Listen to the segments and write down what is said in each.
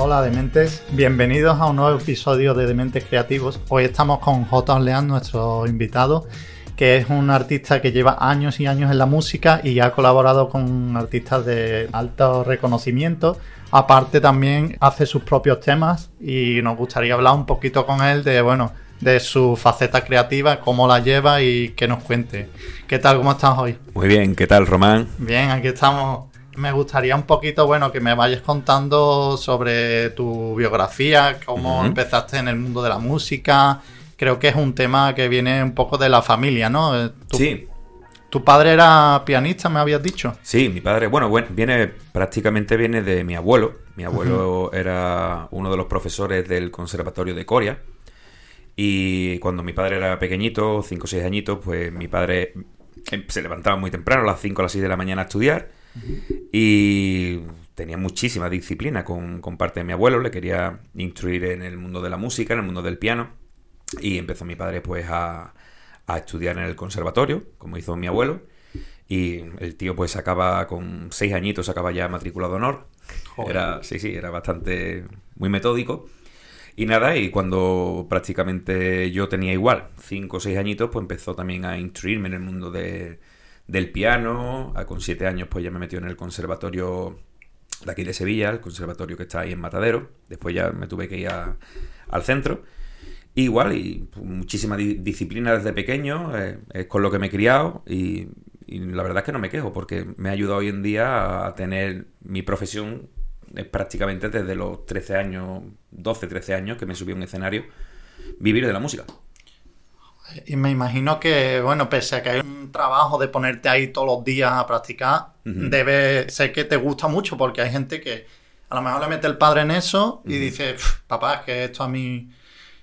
Hola Dementes, bienvenidos a un nuevo episodio de Dementes Creativos. Hoy estamos con J. Orleán, nuestro invitado, que es un artista que lleva años y años en la música y ha colaborado con artistas de alto reconocimiento. Aparte también hace sus propios temas y nos gustaría hablar un poquito con él de, bueno, de su faceta creativa, cómo la lleva y que nos cuente. ¿Qué tal? ¿Cómo estás hoy? Muy bien, ¿qué tal, Román? Bien, aquí estamos. Me gustaría un poquito, bueno, que me vayas contando sobre tu biografía, cómo empezaste en el mundo de la música, creo que es un tema que viene un poco de la familia, ¿no? Eh, sí. ¿Tu padre era pianista, me habías dicho? Sí, mi padre, bueno, viene prácticamente viene de mi abuelo. Mi abuelo era uno de los profesores del Conservatorio de Coria. Y cuando mi padre era pequeñito, 5 o 6 añitos, pues mi padre em, se levantaba muy temprano, a las 5 o las 6 de la mañana a estudiar. Y tenía muchísima disciplina con, con parte de mi abuelo. Le quería instruir en el mundo de la música, en el mundo del piano. Y empezó mi padre pues a, estudiar en el conservatorio, como hizo mi abuelo. Y el tío pues acaba con seis añitos, acaba ya matriculado honor. Era, sí, sí, era bastante muy metódico. Y nada, y cuando prácticamente yo tenía igual, cinco o seis añitos, pues empezó también a instruirme en el mundo del piano. Con siete años pues ya me metió en el conservatorio de aquí de Sevilla, el conservatorio que está ahí en Matadero. Después ya me tuve que ir al centro. Igual, y muchísima disciplina desde pequeño, eh, es con lo que me he criado y, la verdad es que no me quejo porque me ha ayudado hoy en día a tener mi profesión es prácticamente desde los 13 años, 12, 13 años que me subí a un escenario, vivir de la música. Y me imagino que, bueno, pese a que hay un trabajo de ponerte ahí todos los días a practicar, debe ser que te gusta mucho porque hay gente que a lo mejor le mete el padre en eso y dice, papá, es que esto a mí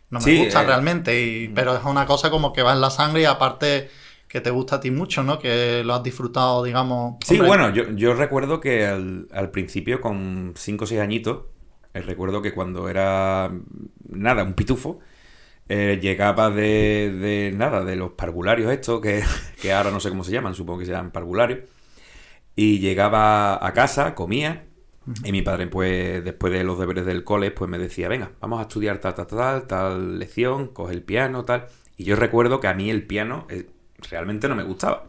no me gusta eh, realmente, y, pero es una cosa como que va en la sangre y aparte que te gusta a ti mucho, ¿no? Que lo has disfrutado, digamos. Sí, bueno, yo, recuerdo que al, principio, con 5 o 6 añitos, eh, recuerdo que cuando era, nada, un pitufo, eh, llegaba de, nada, de los parvularios estos, que, que ahora no sé cómo se llaman, supongo que se llaman parvularios, y llegaba a casa, comía, y mi padre, pues, después de los deberes del cole, pues me decía, venga, vamos a estudiar tal, tal, tal, tal lección, coge el piano, tal. Y yo recuerdo que a mí el piano eh, realmente no me gustaba.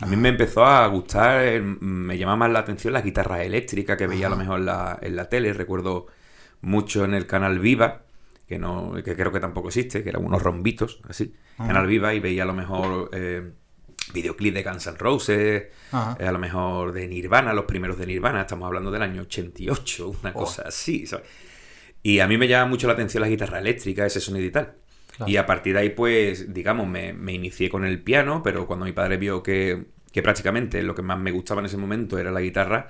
A mí me empezó a gustar, eh, me llamaba más la atención las guitarras eléctricas que veía a lo mejor en la, en la tele. Recuerdo mucho en el canal Viva, que no que creo que tampoco existe, que eran unos rombitos, así. Canal Viva y veía a lo mejor... Eh, videoclip de Guns N' Roses, eh, a lo mejor de Nirvana, los primeros de Nirvana, estamos hablando del año 88, una cosa así. Y a mí me llama mucho la atención la guitarra eléctrica, ese sonido y tal. Y a partir de ahí, pues, digamos, me, inicié con el piano, pero cuando mi padre vio que, prácticamente lo que más me gustaba en ese momento era la guitarra,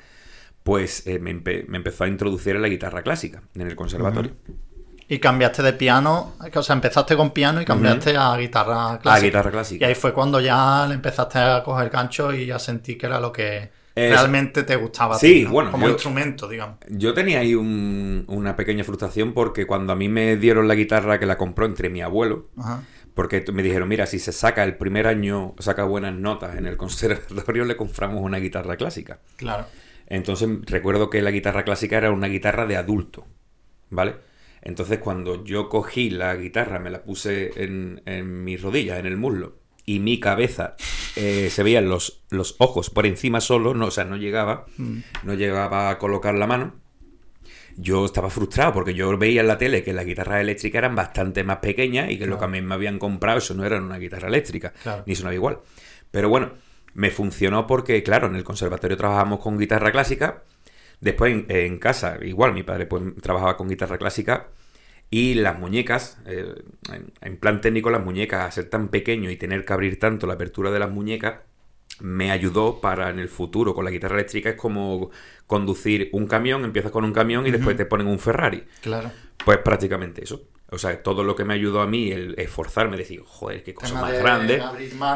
pues eh, me, empezó a introducir en la guitarra clásica en el conservatorio. Y cambiaste de piano, o sea, empezaste con piano y cambiaste a guitarra clásica. A guitarra clásica. Y ahí fue cuando ya le empezaste a coger gancho y ya sentí que era lo que realmente te gustaba. Sí, bueno. Como instrumento, digamos. Yo tenía ahí una pequeña frustración porque cuando a mí me dieron la guitarra que la compró entre mi abuelo, porque me dijeron, mira, si se saca el primer año, saca buenas notas en el conservatorio, le compramos una guitarra clásica. Claro. Entonces recuerdo que la guitarra clásica era una guitarra de adulto, ¿vale? Entonces cuando yo cogí la guitarra, me la puse en, en mis rodillas, en el muslo, y mi cabeza eh, se veían los, los ojos por encima solo, no, o sea, no llegaba, mm. no llegaba a colocar la mano. Yo estaba frustrado porque yo veía en la tele que las guitarras eléctricas eran bastante más pequeñas y que lo que a mí me habían comprado eso no era una guitarra eléctrica, ni sonaba igual. Pero bueno, me funcionó porque, claro, en el conservatorio trabajamos con guitarra clásica Después en, casa, igual, mi padre pues trabajaba con guitarra clásica y las muñecas, eh, en, plan técnico, las muñecas, a ser tan pequeño y tener que abrir tanto la apertura de las muñecas, me ayudó para en el futuro con la guitarra eléctrica. Es como conducir un camión, empiezas con un camión y después te ponen un Ferrari. Claro. Pues prácticamente eso. O sea, todo lo que me ayudó a mí, el esforzarme, decir, joder, qué cosa más grande.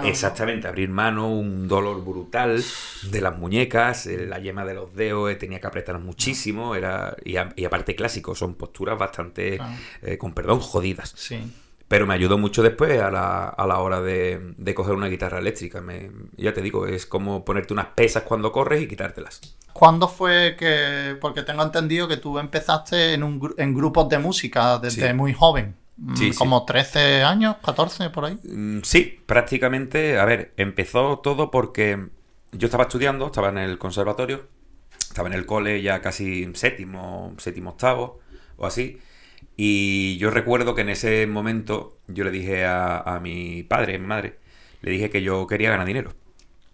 Exactamente, abrir mano, un dolor brutal de las muñecas, eh, la yema de los dedos, eh, tenía que apretar muchísimo, era y, aparte clásico, son posturas bastante, eh, con perdón, jodidas. Sí. Pero me ayudó mucho después a la, a la hora de, de coger una guitarra eléctrica. Me, ya te digo, es como ponerte unas pesas cuando corres y quitártelas. ¿Cuándo fue que.? Porque tengo entendido que tú empezaste en, un, en grupos de música desde Sí. muy joven. Mm, Sí, sí. Como 13 años, 14 por ahí. Mm, Sí, prácticamente, a ver, empezó todo porque yo estaba estudiando, estaba en el conservatorio, estaba en el cole ya casi séptimo, séptimo, octavo o así, y yo recuerdo que en ese momento yo le dije a, a mi padre, mi madre, le dije que yo quería ganar dinero.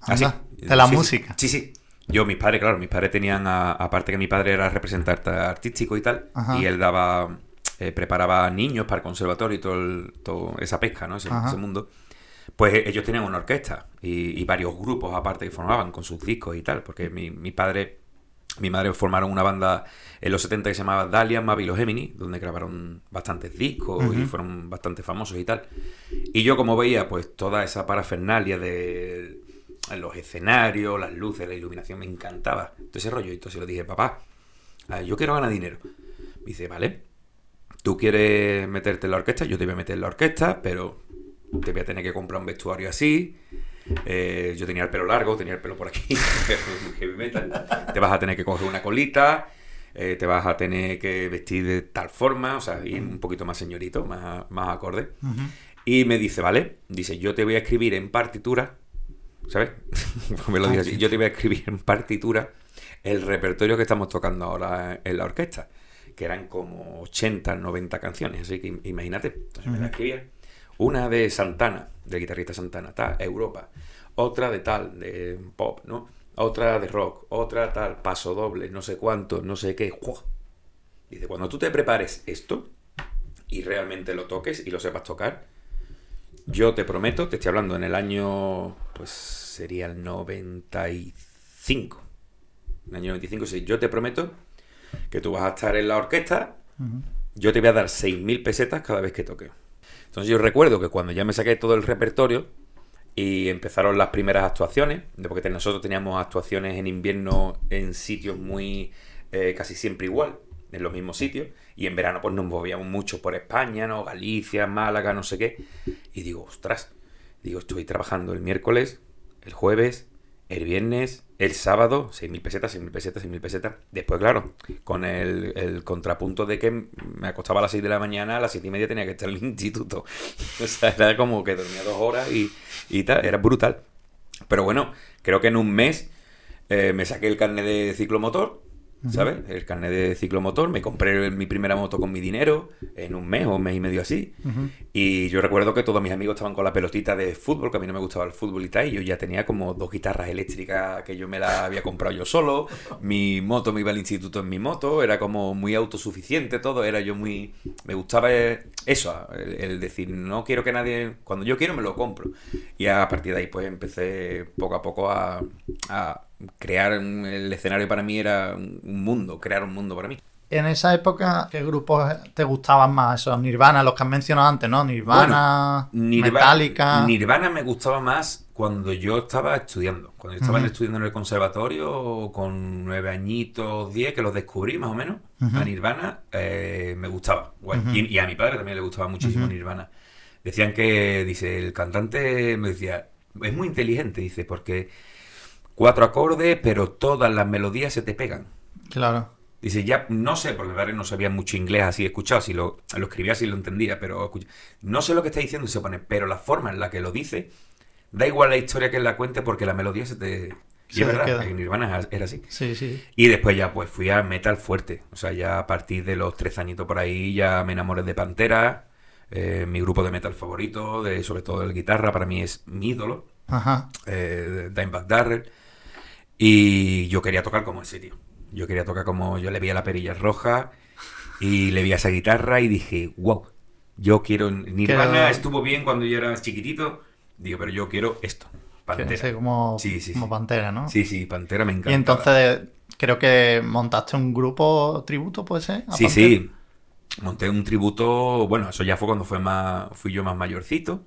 Así. Anda, de la Sí, música. Sí, sí. Yo, mis padres, claro, mis padres tenían, aparte que mi padre era representante artístico y tal, Ajá. y él daba, eh, preparaba niños para el conservatorio y todo, el- todo esa pesca, ¿no? Ese, ese mundo. Pues eh, ellos tenían una orquesta y, y varios grupos aparte que formaban con sus discos y tal, porque mi, mi padre, mi madre formaron una banda en los 70 que se llamaba Dalia, Mavi y los Gemini, donde grabaron bastantes discos y fueron bastante famosos y tal. Y yo como veía pues toda esa parafernalia de los escenarios, las luces, la iluminación, me encantaba todo ese rollo. Y entonces le dije, papá, yo quiero ganar dinero. Me dice, vale, tú quieres meterte en la orquesta, yo te voy a meter en la orquesta, pero te voy a tener que comprar un vestuario así. Eh, yo tenía el pelo largo, tenía el pelo por aquí, heavy metal. Te vas a tener que coger una colita, eh, te vas a tener que vestir de tal forma, o sea, ir un poquito más señorito, más, más acorde. Y me dice, vale, dice, yo te voy a escribir en partitura, ¿sabes? me lo dice así, yo te voy a escribir en partitura el repertorio que estamos tocando ahora en la orquesta, que eran como 80, 90 canciones, así que im- imagínate. Entonces me la escribía. Una de Santana, del guitarrista Santana, tal, Europa. Otra de tal, de pop, ¿no? Otra de rock, otra tal, paso doble, no sé cuánto, no sé qué. ¡Jua! Dice, cuando tú te prepares esto y realmente lo toques y lo sepas tocar, yo te prometo, te estoy hablando en el año, pues sería el 95. En el año 95, sí. Yo te prometo que tú vas a estar en la orquesta, yo te voy a dar 6.000 pesetas cada vez que toque. Entonces yo recuerdo que cuando ya me saqué todo el repertorio y empezaron las primeras actuaciones, porque nosotros teníamos actuaciones en invierno en sitios muy eh, casi siempre igual, en los mismos sitios, y en verano pues nos movíamos mucho por España, ¿no? Galicia, Málaga, no sé qué. Y digo, ostras, digo, estoy trabajando el miércoles, el jueves, el viernes, el sábado, 6.000 pesetas, 6.000 pesetas, 6.000 pesetas. Después, claro, con el, contrapunto de que me acostaba a las 6 de la mañana, a las 7 y media tenía que estar en el instituto. O sea, era como que dormía dos horas y, y tal, era brutal. Pero bueno, creo que en un mes eh, me saqué el carnet de ciclomotor, ¿sabes? El carnet de ciclomotor, me compré mi primera moto con mi dinero en un mes o un mes y medio así. Y yo recuerdo que todos mis amigos estaban con la pelotita de fútbol, que a mí no me gustaba el fútbol y tal, y yo ya tenía como dos guitarras eléctricas que yo me las había comprado yo solo, mi moto me iba al instituto en mi moto, era como muy autosuficiente todo, era yo muy... Me gustaba eso, el, el decir, no quiero que nadie... Cuando yo quiero me lo compro. Y a partir de ahí pues empecé poco a poco a, a crear el escenario para mí era un un mundo, crear un mundo para mí. En esa época, ¿qué grupos te gustaban más? Esos Nirvana, los que has mencionado antes, ¿no? Nirvana, Nirva- Metallica. Nirvana me gustaba más cuando yo estaba estudiando. Cuando yo estaba estudiando en el conservatorio con nueve añitos, diez, que los descubrí más o menos. A Nirvana eh, me gustaba. Guay. Y, y a mi padre también le gustaba muchísimo. Nirvana. Decían que, dice, el cantante me decía, es muy inteligente, dice, porque cuatro acordes, pero todas las melodías se te pegan. Claro. Dice, ya no sé, porque mi no sabía mucho inglés así escuchado, si lo, lo escribía si lo entendía, pero escucha- no sé lo que está diciendo, se pone, pero la forma en la que lo dice, da igual la historia que él la cuente porque la melodía se te... Y es verdad, queda. en Nirvana era así. Sí, sí. Y después ya pues fui a metal fuerte, o sea, ya a partir de los tres añitos por ahí ya me enamoré de Pantera, eh, mi grupo de metal favorito, de sobre todo el guitarra, para mí es mi ídolo, Ajá. eh, Dimebag Darrell. Y yo quería tocar como ese tío. Yo quería tocar como yo le vi a la perilla roja y le vi a esa guitarra y dije, wow, yo quiero. Nirvana estuvo bien cuando yo era chiquitito. Digo, pero yo quiero esto. Pantera. sé, como, Sí, sí, como sí. Pantera, ¿no? Sí, sí, Pantera me encanta. Y entonces creo que montaste un grupo tributo, ¿puede ser? Sí, Pantera. sí. Monté un tributo. Bueno, eso ya fue cuando fue más, fui yo más mayorcito.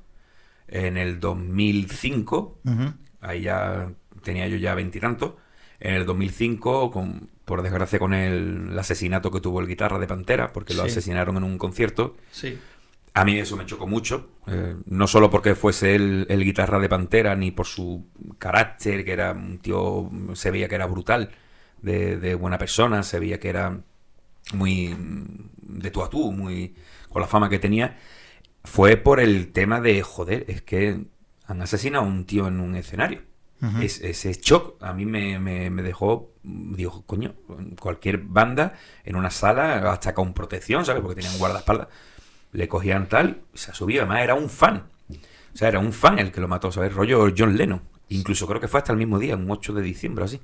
En el 2005. Ujú. Ahí ya tenía yo ya veintitantos. En el 2005, con, por desgracia, con el, el asesinato que tuvo el guitarra de Pantera, porque lo Sí. asesinaron en un concierto. Sí. A mí eso me chocó mucho, eh, no solo porque fuese el, el, guitarra de Pantera, ni por su carácter, que era un tío, se veía que era brutal, de, de buena persona, se veía que era muy de tú a tú, muy con la fama que tenía, fue por el tema de, joder, es que han asesinado a un tío en un escenario. Es, ese shock a mí me, me, dejó, digo, coño, cualquier banda en una sala, hasta con protección, ¿sabes? Porque tenían guardaespaldas, le cogían tal, se subía, además era un fan. O sea, era un fan el que lo mató, ¿sabes? Rollo John Lennon. Incluso creo que fue hasta el mismo día, un 8 de diciembre, así.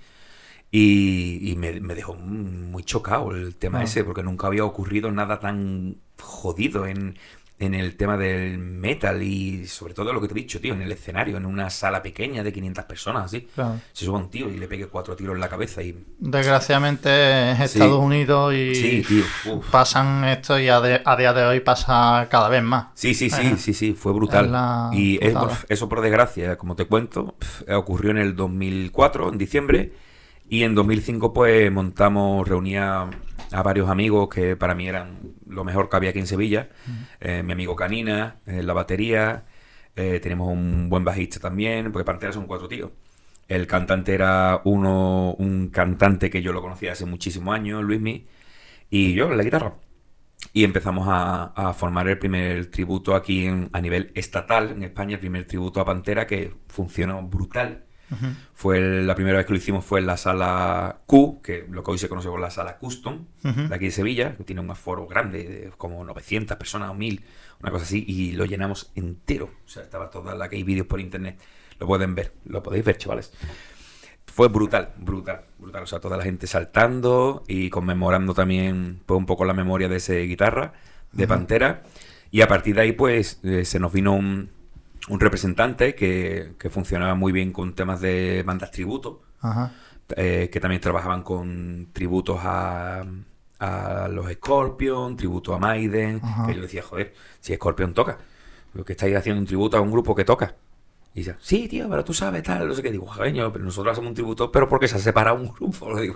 Y, me, dejó muy chocado el tema ah. ese, porque nunca había ocurrido nada tan jodido en, en el tema del metal y sobre todo lo que te he dicho, tío, en el escenario, en una sala pequeña de 500 personas, así. Se sube un tío y le pegue cuatro tiros en la cabeza y... Desgraciadamente es Estados Unidos y pasan esto y a, día de hoy pasa cada vez más. Sí, sí, sí, sí, sí, fue brutal. Y eso por desgracia, como te cuento, ocurrió en el 2004, en diciembre, y en 2005 pues montamos, reunía a varios amigos que para mí eran lo mejor que había aquí en Sevilla. Eh, mi amigo Canina, en eh, la batería. Eh, tenemos un buen bajista también, porque Pantera son cuatro tíos. El cantante era uno, un cantante que yo lo conocía hace muchísimos años, Luismi, y yo la guitarra. Y empezamos a, formar el primer tributo aquí a nivel estatal en España, el primer tributo a Pantera que funcionó brutal fue la primera vez que lo hicimos fue en la sala Q, que lo que hoy se conoce como la sala Custom, de aquí de Sevilla, que tiene un aforo grande, como 900 personas o 1000, una cosa así, y lo llenamos entero. O sea, estaba toda la que hay vídeos por internet. Lo pueden ver, lo podéis ver, chavales. Fue brutal, brutal, brutal. O sea, toda la gente saltando y conmemorando también pues, un poco la memoria de ese guitarra, de Pantera. Y a partir de ahí, pues, eh, se nos vino un, un representante que, funcionaba muy bien con temas de bandas tributo, eh, que también trabajaban con tributos a, a los Scorpion, tributo a Maiden, que yo decía, joder, si Scorpion toca, lo que estáis haciendo un tributo a un grupo que toca. Y dice, sí, tío, pero tú sabes tal, no sé qué. Digo, genio, pero nosotros hacemos un tributo, pero porque se ha separado un grupo. Lo digo,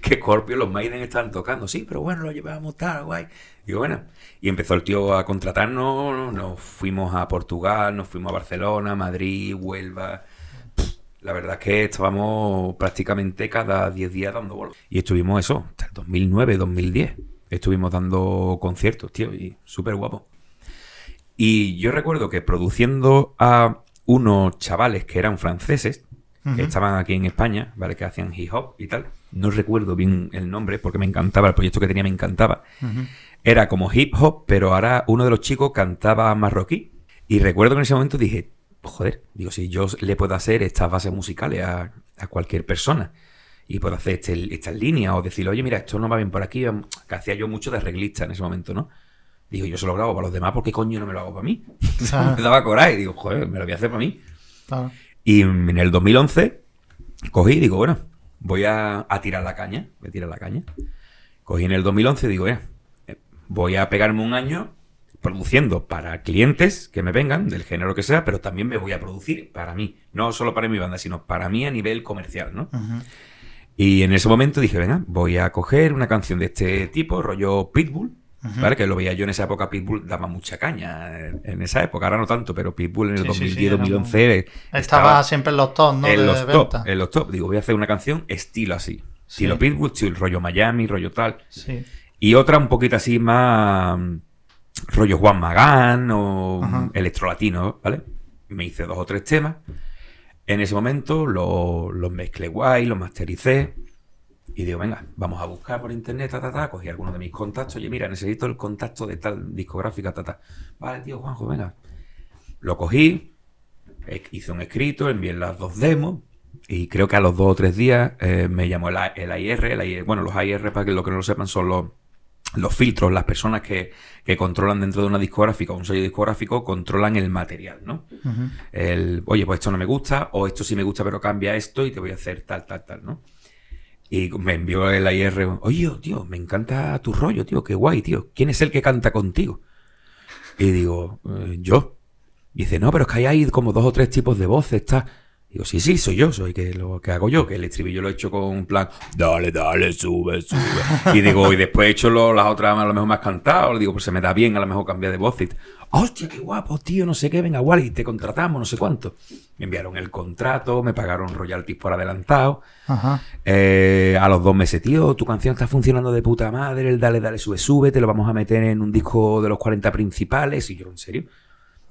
que Scorpio, los Maiden están tocando. Sí, pero bueno, lo llevamos tal, guay. Digo, bueno. Y empezó el tío a contratarnos, nos fuimos a Portugal, nos fuimos a Barcelona, Madrid, Huelva. La verdad es que estábamos prácticamente cada 10 días dando bolos. Y estuvimos eso, hasta el 2009, 2010. Estuvimos dando conciertos, tío, y súper guapo. Y yo recuerdo que produciendo a unos chavales que eran franceses, que estaban aquí en España, ¿vale? Que hacían hip hop y tal. No recuerdo bien el nombre porque me encantaba, el proyecto que tenía me encantaba. Era como hip hop, pero ahora uno de los chicos cantaba marroquí. Y recuerdo que en ese momento dije, joder, digo, si yo le puedo hacer estas bases musicales a, cualquier persona y puedo hacer este, estas líneas o decirle, oye, mira, esto no va bien por aquí, que hacía yo mucho de reglista en ese momento, ¿no? Digo, yo se lo grabo para los demás, ¿por qué coño no me lo hago para mí? me daba coraje. Digo, joder, me lo voy a hacer para mí. Y en el 2011 cogí y digo, bueno, voy a, tirar la caña. Voy a tirar la caña. Cogí en el 2011 y digo, eh, voy a pegarme un año produciendo para clientes que me vengan, del género que sea, pero también me voy a producir para mí. No solo para mi banda, sino para mí a nivel comercial, ¿no? Y en ese momento dije, venga, voy a coger una canción de este tipo, rollo Pitbull, ¿Vale? Que lo veía yo en esa época, Pitbull daba mucha caña en, esa época, ahora no tanto, pero Pitbull en el 2010-2011 estaba, siempre en los top, ¿no? En los top, en los top. Digo, voy a hacer una canción estilo así. Estilo Pitbull, estilo rollo Miami, rollo tal. Y otra un poquito así más rollo Juan Magán o electro latino, ¿vale? Me hice dos o tres temas. En ese momento los mezclé guay, los mastericé. Y digo, venga, vamos a buscar por internet, ta, ta, ta. Cogí algunos de mis contactos. Oye, mira, necesito el contacto de tal discográfica, ta, ta. Vale, tío, Juanjo, venga. Lo cogí, hice un escrito, envié las dos demos. Y creo que a los dos o tres días eh, me llamó el, el AIR, el Bueno, los AIR, para que lo que no lo sepan, son los, los filtros, las personas que, que, controlan dentro de una discográfica o un sello discográfico, controlan el material, ¿no? El, oye, pues esto no me gusta, o esto sí me gusta, pero cambia esto y te voy a hacer tal, tal, tal, ¿no? Y me envió el IR, oye, tío, me encanta tu rollo, tío, qué guay, tío. ¿Quién es el que canta contigo? Y digo, eh, yo. Y dice, no, pero es que hay como dos o tres tipos de voces, está. Digo, sí, sí, soy yo, soy que lo que hago yo, que el estribillo lo he hecho con un plan, dale, dale, sube, sube. y digo, y después he hecho lo- las otras a lo mejor más cantado, digo, pues se me da bien a lo mejor cambiar de voz. Y, Hostia, qué guapo, tío, no sé qué, venga, Wally, te contratamos, no sé cuánto. Me enviaron el contrato, me pagaron royalties por adelantado. Ajá. Eh, a los dos meses, tío, tu canción está funcionando de puta madre, el dale, dale, sube, sube, te lo vamos a meter en un disco de los 40 principales. Y yo, ¿en serio?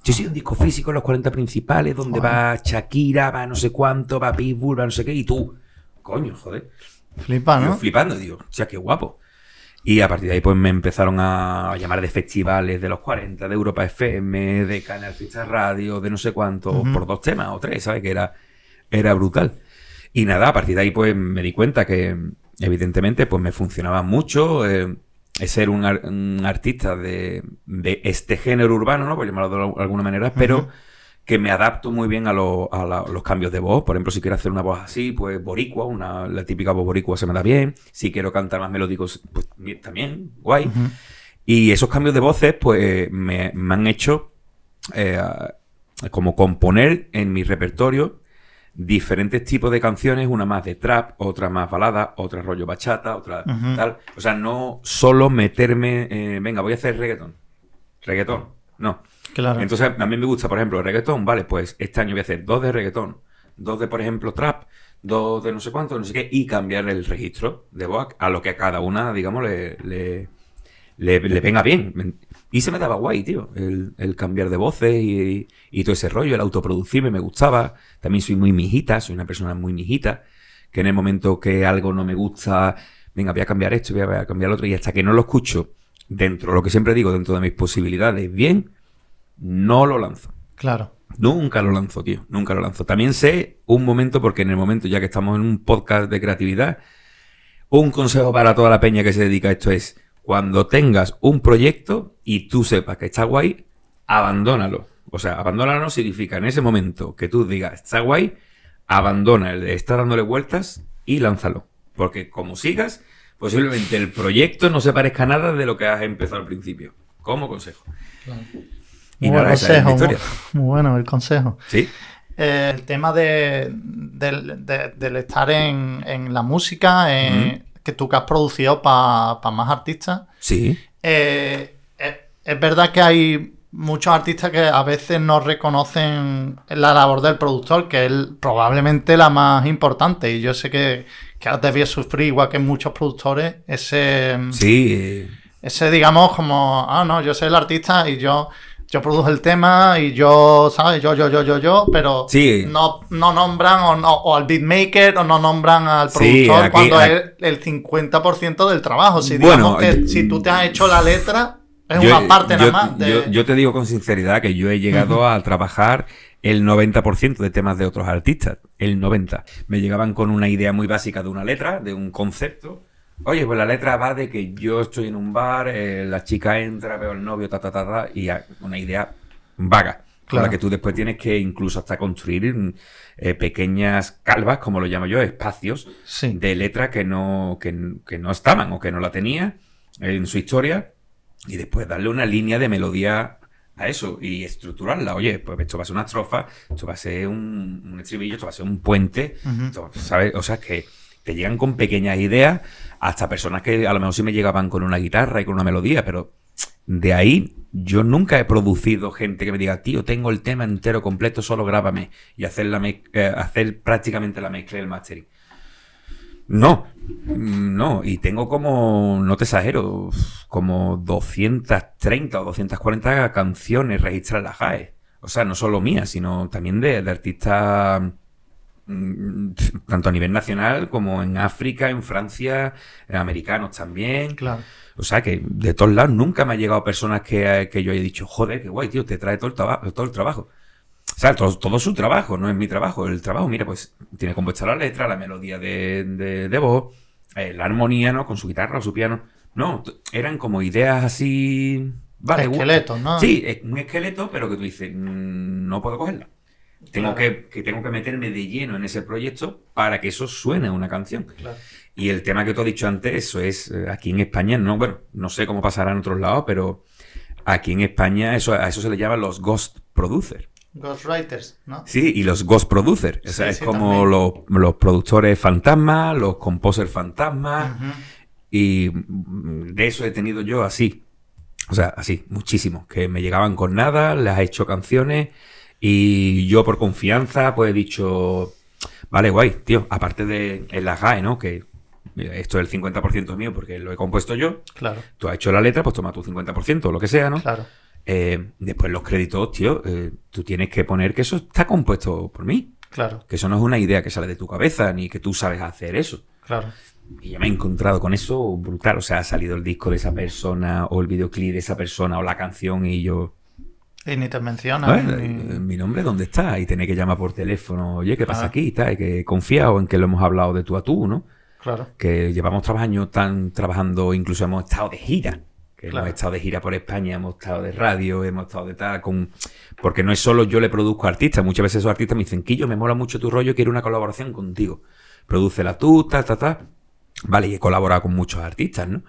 Sí, sí, un disco físico los 40 principales, donde va Shakira, va no sé cuánto, va Pitbull, va no sé qué, y tú, coño, joder. Flipa, Yo ¿no? flipando, digo, ya qué guapo. Y a partir de ahí, pues me empezaron a llamar de festivales de los 40, de Europa FM, de Canal Fiesta Radio, de no sé cuánto, por dos temas o tres, ¿sabes? Que era, era brutal. Y nada, a partir de ahí, pues me di cuenta que, evidentemente, pues me funcionaba mucho. eh, ser un, ar- un artista de, de este género urbano, ¿no? Por llamarlo de alguna manera, pero que me adapto muy bien a, lo- a la- los cambios de voz. Por ejemplo, si quiero hacer una voz así, pues boricua, una, la típica voz boricua se me da bien. Si quiero cantar más melódicos, pues también, guay. Y esos cambios de voces, pues me, me han hecho eh, como componer en mi repertorio diferentes tipos de canciones, una más de trap, otra más balada, otra rollo bachata, otra tal. O sea, no solo meterme, eh, venga, voy a hacer reggaetón. Reggaetón, no. Claro. Entonces, a mí me gusta, por ejemplo, el reggaetón, vale, pues este año voy a hacer dos de reggaetón, dos de, por ejemplo, trap, dos de no sé cuánto, no sé qué, y cambiar el registro de voz a lo que a cada una, digamos, le, le, le, le venga bien. Y se me daba guay, tío, el, el cambiar de voces y, y todo ese rollo, el autoproducirme me gustaba. También soy muy mijita, soy una persona muy mijita, que en el momento que algo no me gusta, venga, voy a cambiar esto, voy a, cambiar lo otro, y hasta que no lo escucho dentro, lo que siempre digo, dentro de mis posibilidades, bien, no lo lanzo. Claro. Nunca lo lanzo, tío. Nunca lo lanzo. También sé un momento, porque en el momento, ya que estamos en un podcast de creatividad, un consejo para toda la peña que se dedica a esto es, cuando tengas un proyecto y tú sepas que está guay, abandónalo. O sea, abandónalo significa en ese momento que tú digas, está guay, abandona el de estar dándole vueltas y lánzalo. Porque como sigas, posiblemente el proyecto no se parezca nada de lo que has empezado al principio. Como consejo. Y Muy buen nada, consejo. Muy, muy bueno el consejo. Sí. Eh, el tema de, del, de- del estar en, en la música, en- que tú que has producido para más artistas, Sí. eh, es, es verdad que hay muchos artistas que a veces no reconocen la labor del productor, que es probablemente la más importante. Y yo sé que, que has debido sufrir, igual que muchos productores, ese, Sí. eh, ese digamos, como, ah, no, yo soy el artista y yo, yo produjo el tema y yo, ¿sabes? Yo, yo, yo, yo, yo, pero Sí. no, no nombran o, no, o al beatmaker o no nombran al Sí, productor aquí- cuando aquí- es el 50% del trabajo. Si Bueno, digamos que si tú te has hecho la letra, es yo- una parte yo- nada más. de- yo- yo te digo con sinceridad que yo he llegado a trabajar el 90% de temas de otros artistas. El 90%. Me llegaban con una idea muy básica de una letra, de un concepto. Oye, pues la letra va de que yo estoy en un bar, eh, la chica entra, veo al novio, ta, ta, ta, ta, y una idea vaga. Claro. la que tú después tienes que incluso hasta construir mm, eh, pequeñas calvas, como lo llamo yo, espacios Sí. de letra que no, que, que no estaban o que no la tenía en su historia y después darle una línea de melodía a eso y estructurarla. Oye, pues esto va a ser una estrofa, esto va a ser un, un estribillo, esto va a ser un puente, esto, ¿sabes? O sea, que te llegan con pequeñas ideas hasta personas que a lo mejor sí me llegaban con una guitarra y con una melodía, pero de ahí yo nunca he producido gente que me diga, tío, tengo el tema entero completo, solo grábame y hacer, la eh, hacer prácticamente la mezcla y el mastering. No, mm, no, y tengo como, no te exagero, como 230 o 240 canciones registradas en la JAE. O sea, no solo mías, sino también de, de artistas tanto a nivel nacional como en África, en Francia, eh, americanos también. Claro. O sea que de todos lados nunca me ha llegado personas que, que yo haya dicho, joder, qué guay, tío, te trae todo el, traba- todo el trabajo. O sea, todo, todo su trabajo, no es mi trabajo. El trabajo, mira, pues tiene compuesta la letra, la melodía de, de, de voz, eh, la armonía, ¿no? Con su guitarra o su piano. No, eran como ideas así... Vale, Esqueletos, ¿no? Sí, es un esqueleto, pero que tú dices, "Mm, no puedo cogerla. Tengo Claro. que, que tengo que meterme de lleno en ese proyecto para que eso suene a una canción. Claro. Y el tema que tú has dicho antes, eso es eh, aquí en España, no, bueno, no sé cómo pasará en otros lados, pero aquí en España eso, a eso se le llama los ghost producers. Ghostwriters, ¿no? Sí, y los ghost producers. O sea, es como los, productores fantasmas, los composers fantasmas. Y de eso he tenido yo así. O sea, así, muchísimo. Que me llegaban con nada, les he hecho canciones. Y yo por confianza, pues he dicho, vale, guay, tío, aparte de en la GAE, ¿no? Que esto es el 50% mío porque lo he compuesto yo. Claro. Tú has hecho la letra, pues toma tu 50% o lo que sea, ¿no? Claro. Eh, después los créditos, tío, eh, tú tienes que poner que eso está compuesto por mí. Claro. Que eso no es una idea que sale de tu cabeza, ni que tú sabes hacer eso. Claro. Y ya me he encontrado con eso brutal. O sea, ha salido el disco de esa persona, o el videoclip de esa persona, o la canción, y yo. Y ni te menciona. Eh, mi nombre, ¿dónde está? Y tener que llamar por teléfono, oye, ¿qué pasa aquí? Está, y que confiado en que lo hemos hablado de tú a tú, ¿no? Claro. Que llevamos trabajando, tan trabajando, incluso hemos estado de gira. Que hemos estado de gira por España, hemos estado de radio, hemos estado de tal, con... porque no es solo yo le produzco a artistas, muchas veces esos artistas me dicen, Quillo, me mola mucho tu rollo, quiero una colaboración contigo. Producela tú, ta, ta, ta. Vale, y he colaborado con muchos artistas, ¿no?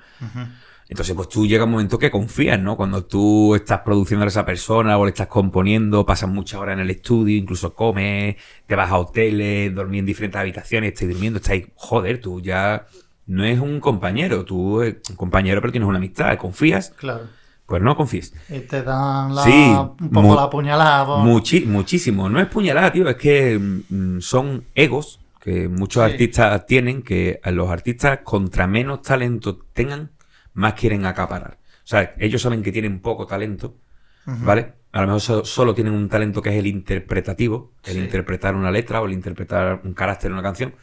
Entonces, pues tú llega un momento que confías, ¿no? Cuando tú estás produciendo a esa persona o le estás componiendo, pasas muchas horas en el estudio, incluso comes, te vas a hoteles, dormís en diferentes habitaciones, estás durmiendo, estás ahí, joder, tú ya no es un compañero, tú eres un compañero pero tienes una amistad, confías. Claro. Pues no confíes. Y te dan la, un poco la puñalada. muchísimo. No es puñalada, tío, es que mm, son egos que muchos artistas tienen, que los artistas contra menos talento tengan, más quieren acaparar. O sea, ellos saben que tienen poco talento, ¿vale? A lo mejor solo, tienen un talento que es el interpretativo, el interpretar una letra o el interpretar un carácter en una canción,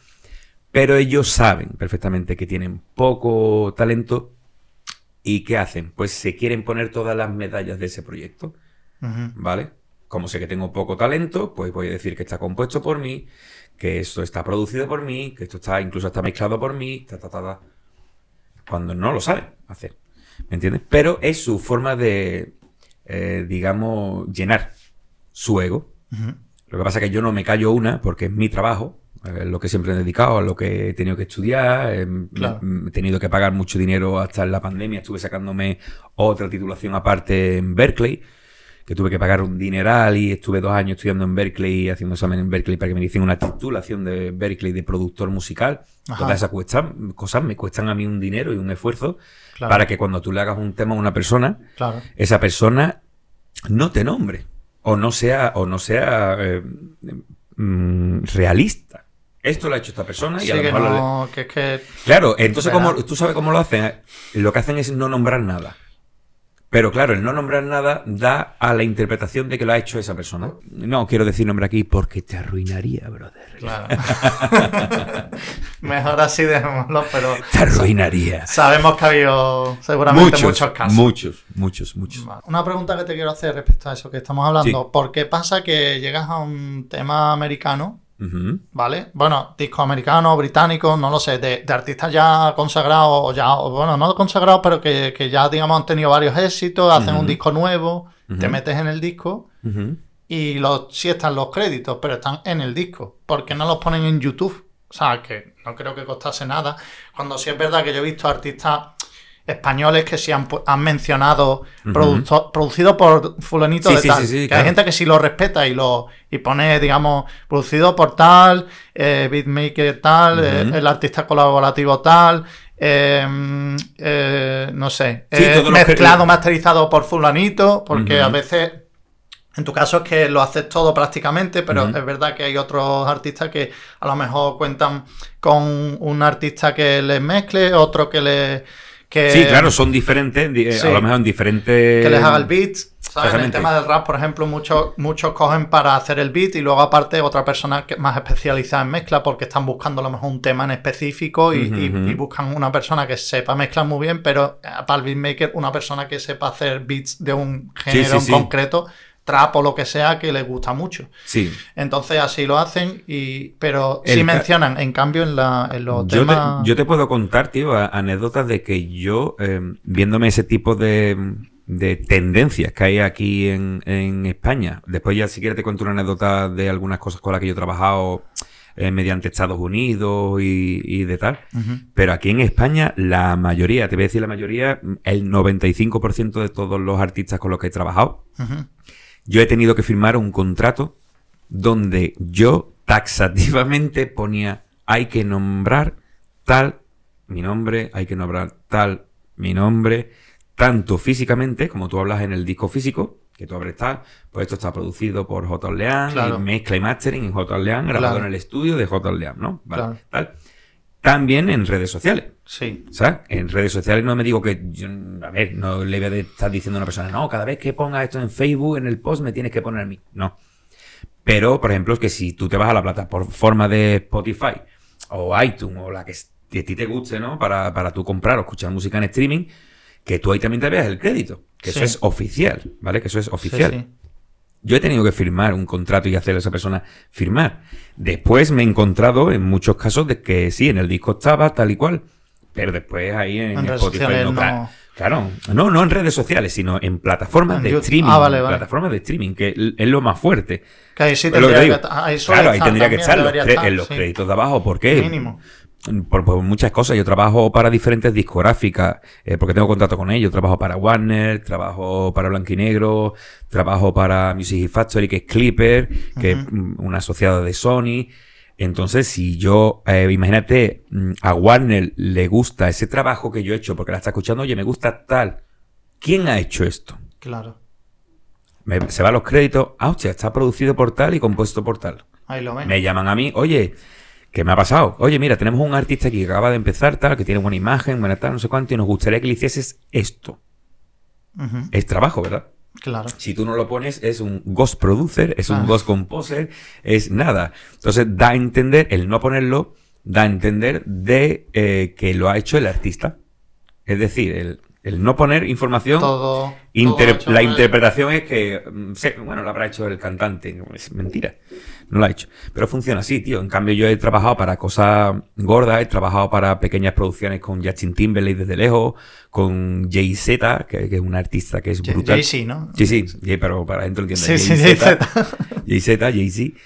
pero ellos saben perfectamente que tienen poco talento y ¿qué hacen? Pues se quieren poner todas las medallas de ese proyecto, ¿vale? Como sé que tengo poco talento, pues voy a decir que está compuesto por mí, que esto está producido por mí, que esto está incluso está mezclado por mí, ta, ta, ta, ta. Cuando no lo saben hacer. ¿Me entiendes? Pero es su forma de, eh, digamos, llenar su ego. Lo que pasa es que yo no me callo una porque es mi trabajo, es lo que siempre he dedicado, a lo que he tenido que estudiar, he tenido que pagar mucho dinero hasta en la pandemia, estuve sacándome otra titulación aparte en Berkeley que tuve que pagar un dineral y estuve dos años estudiando en Berkeley, haciendo examen en Berkeley para que me dicen una titulación de Berkeley de productor musical. Todas esas cosas me cuestan a mí un dinero y un esfuerzo para que cuando tú le hagas un tema a una persona, esa persona no te nombre o no sea, o no sea eh, mm, realista. Esto lo ha hecho esta persona y a lo mejor que que Claro, entonces como tú sabes cómo lo hacen, lo que hacen es no nombrar nada. Pero claro, el no nombrar nada da a la interpretación de que lo ha hecho esa persona. No quiero decir nombre aquí porque te arruinaría, brother. Claro. Mejor así dejémoslo, pero. Te arruinaría. Sabemos que ha habido seguramente muchos, casos. Muchos, muchos, muchos. Una pregunta que te quiero hacer respecto a eso que estamos hablando. ¿Por qué pasa que llegas a un tema americano ¿Vale? Bueno, disco americano, británico, no lo sé, de, artistas ya consagrados, o ya, bueno, no consagrados, pero que, ya, digamos, han tenido varios éxitos, hacen un disco nuevo, te metes en el disco y los, sí están los créditos, pero están en el disco. porque no los ponen en YouTube? O sea, que no creo que costase nada. Cuando sí es verdad que yo he visto artistas españoles que se han, mencionado producido por fulanito de tal. que hay gente que sí lo respeta y lo y pone, digamos, producido por tal, eh, beatmaker tal, eh, el artista colaborativo tal, em, eh, no sé, mezclado, masterizado por fulanito, porque a veces en tu caso es que lo haces todo prácticamente, pero es verdad que hay otros artistas que a lo mejor cuentan con un artista que les mezcle, otro que sí, claro, son diferentes, a lo mejor en diferentes... Que les haga el beat. ¿sabes? En el tema del rap, por ejemplo, muchos, muchos cogen para hacer el beat y luego aparte otra persona que más especializada en mezcla porque están buscando a lo mejor un tema en específico y, buscan una persona que sepa mezclar muy bien, pero eh, para el beatmaker una persona que sepa hacer beats de un género en concreto trap o lo que sea que les gusta mucho. Sí. Entonces así lo hacen, y pero sí mencionan, en cambio, en, la, en los yo temas... Te, yo te puedo contar, tío, anécdotas de que yo, em, viéndome ese tipo de, de tendencias que hay aquí en, en, España, después ya si quieres te cuento una anécdota de algunas cosas con las que yo he trabajado eh, mediante Estados Unidos y, y de tal, pero aquí en España la mayoría, te voy a decir la mayoría, el 95% de todos los artistas con los que he trabajado, yo he tenido que firmar un contrato donde yo taxativamente ponía hay que nombrar tal mi nombre, hay que nombrar tal mi nombre, tanto físicamente, como tú hablas en el disco físico, que tú abres tal, pues esto está producido por J. Orlean, mezcla y mastering en J. Grabado en el estudio de J. Orlean, ¿no? Vale, tal. También en redes sociales. Sí. ¿Sabes? En redes sociales no me digo que, yo, a ver, no le voy a estar diciendo a una persona, no, cada vez que ponga esto en Facebook, en el post, me tienes que poner a mí. No. Pero, por ejemplo, es que si tú te vas a la plataforma de Spotify o iTunes o la que a ti te guste, ¿no? Para, para tú comprar o escuchar música en streaming, que tú ahí también te veas el crédito. Que eso es oficial, ¿vale? Que eso es oficial. Yo he tenido que firmar un contrato y hacer a esa persona firmar. Después me he encontrado en muchos casos de que sí, en el disco estaba tal y cual, pero después ahí en, Spotify no, Claro, no, no en redes sociales, sino en plataformas de streaming. Ah, vale, Plataformas de streaming, que es lo más fuerte. Que ahí sí tendría que, Claro, ahí tendría que estar, en los créditos de abajo. ¿Por qué? Mínimo por, muchas cosas. Yo trabajo para diferentes discográficas, eh, porque tengo contacto con ellos. Trabajo para Warner, trabajo para Blanquinegro, trabajo para Music Factory, que es Clipper, que es una asociada de Sony. Entonces, si yo, eh, imagínate, mm, a Warner le gusta ese trabajo que yo he hecho, porque la está escuchando, oye, me gusta tal. ¿Quién ha hecho esto? Claro. se va a los créditos, ah, hostia, está producido por tal y compuesto por tal. Ahí lo ven. Me llaman a mí, oye, ¿Qué me ha pasado? Oye, mira, tenemos un artista aquí que acaba de empezar, tal, que tiene buena imagen, buena tal, no sé cuánto, y nos gustaría que le hicieses esto. Es trabajo, ¿verdad? Claro. Si tú no lo pones, es un ghost producer, es un ah. ghost composer, es nada. Entonces, da a entender, el no ponerlo, da a entender de eh, que lo ha hecho el artista. Es decir, el, el no poner información. Todo, la interpretación es que, mm, bueno, lo habrá hecho el cantante. Es mentira no lo ha hecho. Pero funciona así, tío. En cambio, yo he trabajado para cosas gordas, he trabajado para pequeñas producciones con Justin Timberlake desde lejos, con Jay-Z, que, es un artista que es brutal. Jay-Z, ¿no? Sí, sí, pero para adentro entiende. Sí, sí, Jay-Z. Jay-Z, Jay-Z.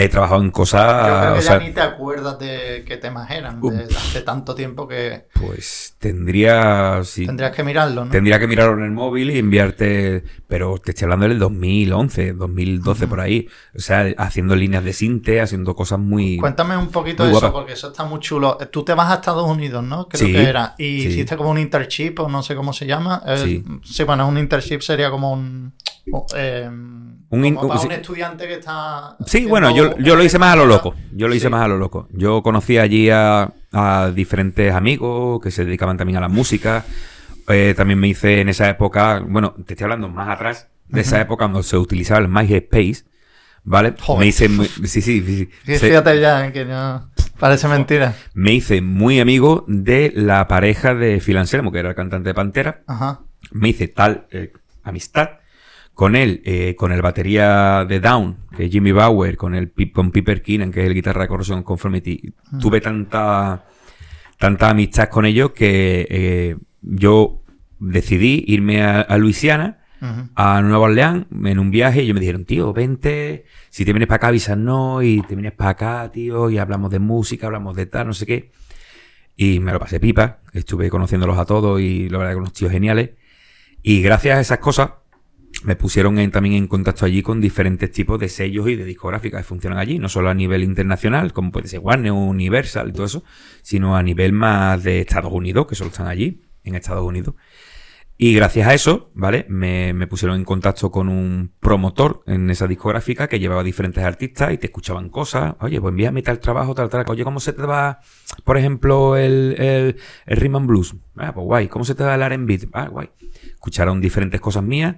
He trabajado en cosas. Creo que ya ni te acuerdas de qué temas eran, de hace tanto tiempo que. Pues tendría. Tendrías que mirarlo, ¿no? Tendría que mirarlo en el móvil y enviarte. Pero te estoy hablando del 2011, 2012 por ahí. O sea, haciendo líneas de sinte, haciendo cosas muy. Cuéntame un poquito de eso, porque eso está muy chulo. Tú te vas a Estados Unidos, ¿no? Creo que era. Y hiciste como un internship, o no sé cómo se llama. sí. sí, bueno, un internship sería como un. Eh, un, estudiante que está. Sí, bueno, yo, yo, lo hice más a lo loco. Yo lo hice más a lo loco. Yo conocí allí a, diferentes amigos que se dedicaban también a la música. Eh, también me hice en esa época, bueno, te estoy hablando más atrás, de esa época cuando se utilizaba el MySpace, ¿vale? Me hice muy, sí, sí, sí, Fíjate ya, que no parece mentira. Me hice muy amigo de la pareja de Phil Anselmo, que era el cantante de Pantera. Ajá. Me hice tal eh, amistad con él, eh, con el batería de Down, que es Jimmy Bauer, con el con Piper Keenan, que es el guitarra de Corrosion Conformity, mm. tuve tanta tanta amistad con ellos que eh, yo decidí irme a, Luisiana, a Nueva Orleans, en un viaje, y ellos me dijeron, tío, vente, si te vienes para acá, avísanos, y te vienes para acá, tío, y hablamos de música, hablamos de tal, no sé qué. Y me lo pasé pipa, estuve conociéndolos a todos y la verdad que unos tíos geniales. Y gracias a esas cosas, me pusieron también en contacto allí con diferentes tipos de sellos y de discográficas que funcionan allí, no solo a nivel internacional, como puede ser Warner, Universal y todo eso, sino a nivel más de Estados Unidos, que solo están allí, en Estados Unidos. Y gracias a eso, ¿vale? Me, me, pusieron en contacto con un promotor en esa discográfica que llevaba diferentes artistas y te escuchaban cosas. Oye, pues envíame tal trabajo, tal, tal. Oye, ¿cómo se te va, por ejemplo, el, el, el Rhythm Blues? Ah, pues guay. ¿Cómo se te va el R&B? Ah, guay. Escucharon diferentes cosas mías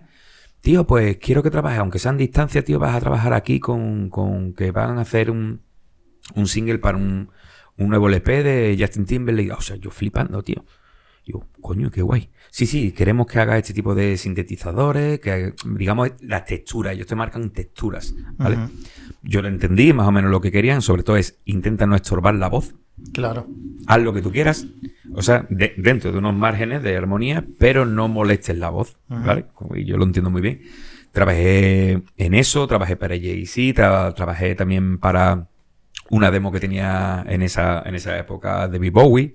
tío, pues quiero que trabajes, aunque sea en distancia, tío, vas a trabajar aquí con, con que van a hacer un, un single para un, un nuevo LP de Justin Timberlake. O sea, yo flipando, tío. Yo, coño, qué guay. Sí, sí, queremos que haga este tipo de sintetizadores, que digamos las texturas, ellos te marcan texturas, ¿vale? Yo lo entendí, más o menos lo que querían, sobre todo es intenta no estorbar la voz. Claro. Haz lo que tú quieras, o sea, dentro de unos márgenes de armonía, pero no molestes la voz, ¿vale? Y yo lo entiendo muy bien. Trabajé en eso, trabajé para Jay-Z, trabajé también para una demo que tenía en esa, en esa época de B. Bowie,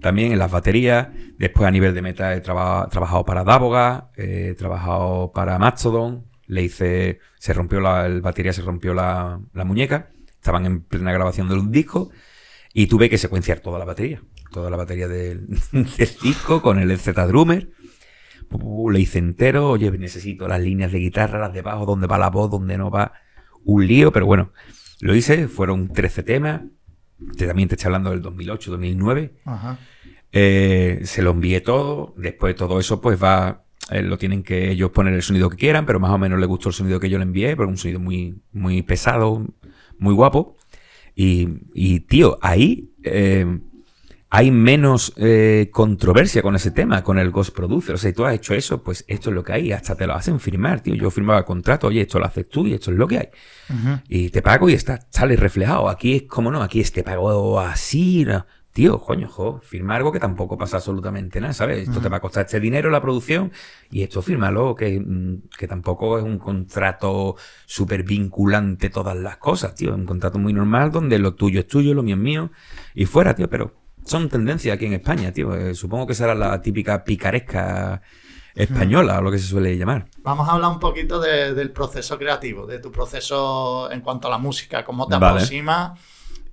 también en las baterías. Después a nivel de meta he trabajado para Davoga, he trabajado para Mastodon, le hice, se rompió la el batería, se rompió la, la muñeca, estaban en plena grabación de un disco y tuve que secuenciar toda la batería, toda la batería del, del disco con el Z Drummer. Le hice entero, oye, necesito las líneas de guitarra, las de bajo, dónde va la voz, dónde no va. Un lío, pero bueno, lo hice, fueron 13 temas. También te estoy hablando del 2008, 2009. Ajá. Eh, se lo envié todo. Después de todo eso, pues va. Eh, lo tienen que ellos poner el sonido que quieran, pero más o menos les gustó el sonido que yo le envié, porque un sonido muy, muy pesado, muy guapo. Y, y, tío, ahí eh, hay menos eh, controversia con ese tema, con el Ghost Producer. O sea, si tú has hecho eso, pues esto es lo que hay. Hasta te lo hacen firmar, tío. Yo firmaba contrato, oye, esto lo haces tú y esto es lo que hay. Y te pago y está, sale reflejado. Aquí es como no, aquí es te pago así. no. Tío, coño, jo, firma algo que tampoco pasa absolutamente nada, ¿sabes? Esto te va a costar este dinero la producción y esto fírmalo, que, mm, que tampoco es un contrato súper vinculante todas las cosas, tío. Es un contrato muy normal donde lo tuyo es tuyo, lo mío es mío y fuera, tío, pero son tendencias aquí en España, tío. Eh, supongo que será la típica picaresca española, o lo que se suele llamar. Vamos a hablar un poquito de- del proceso creativo, de tu proceso en cuanto a la música, cómo te Vale. aproximas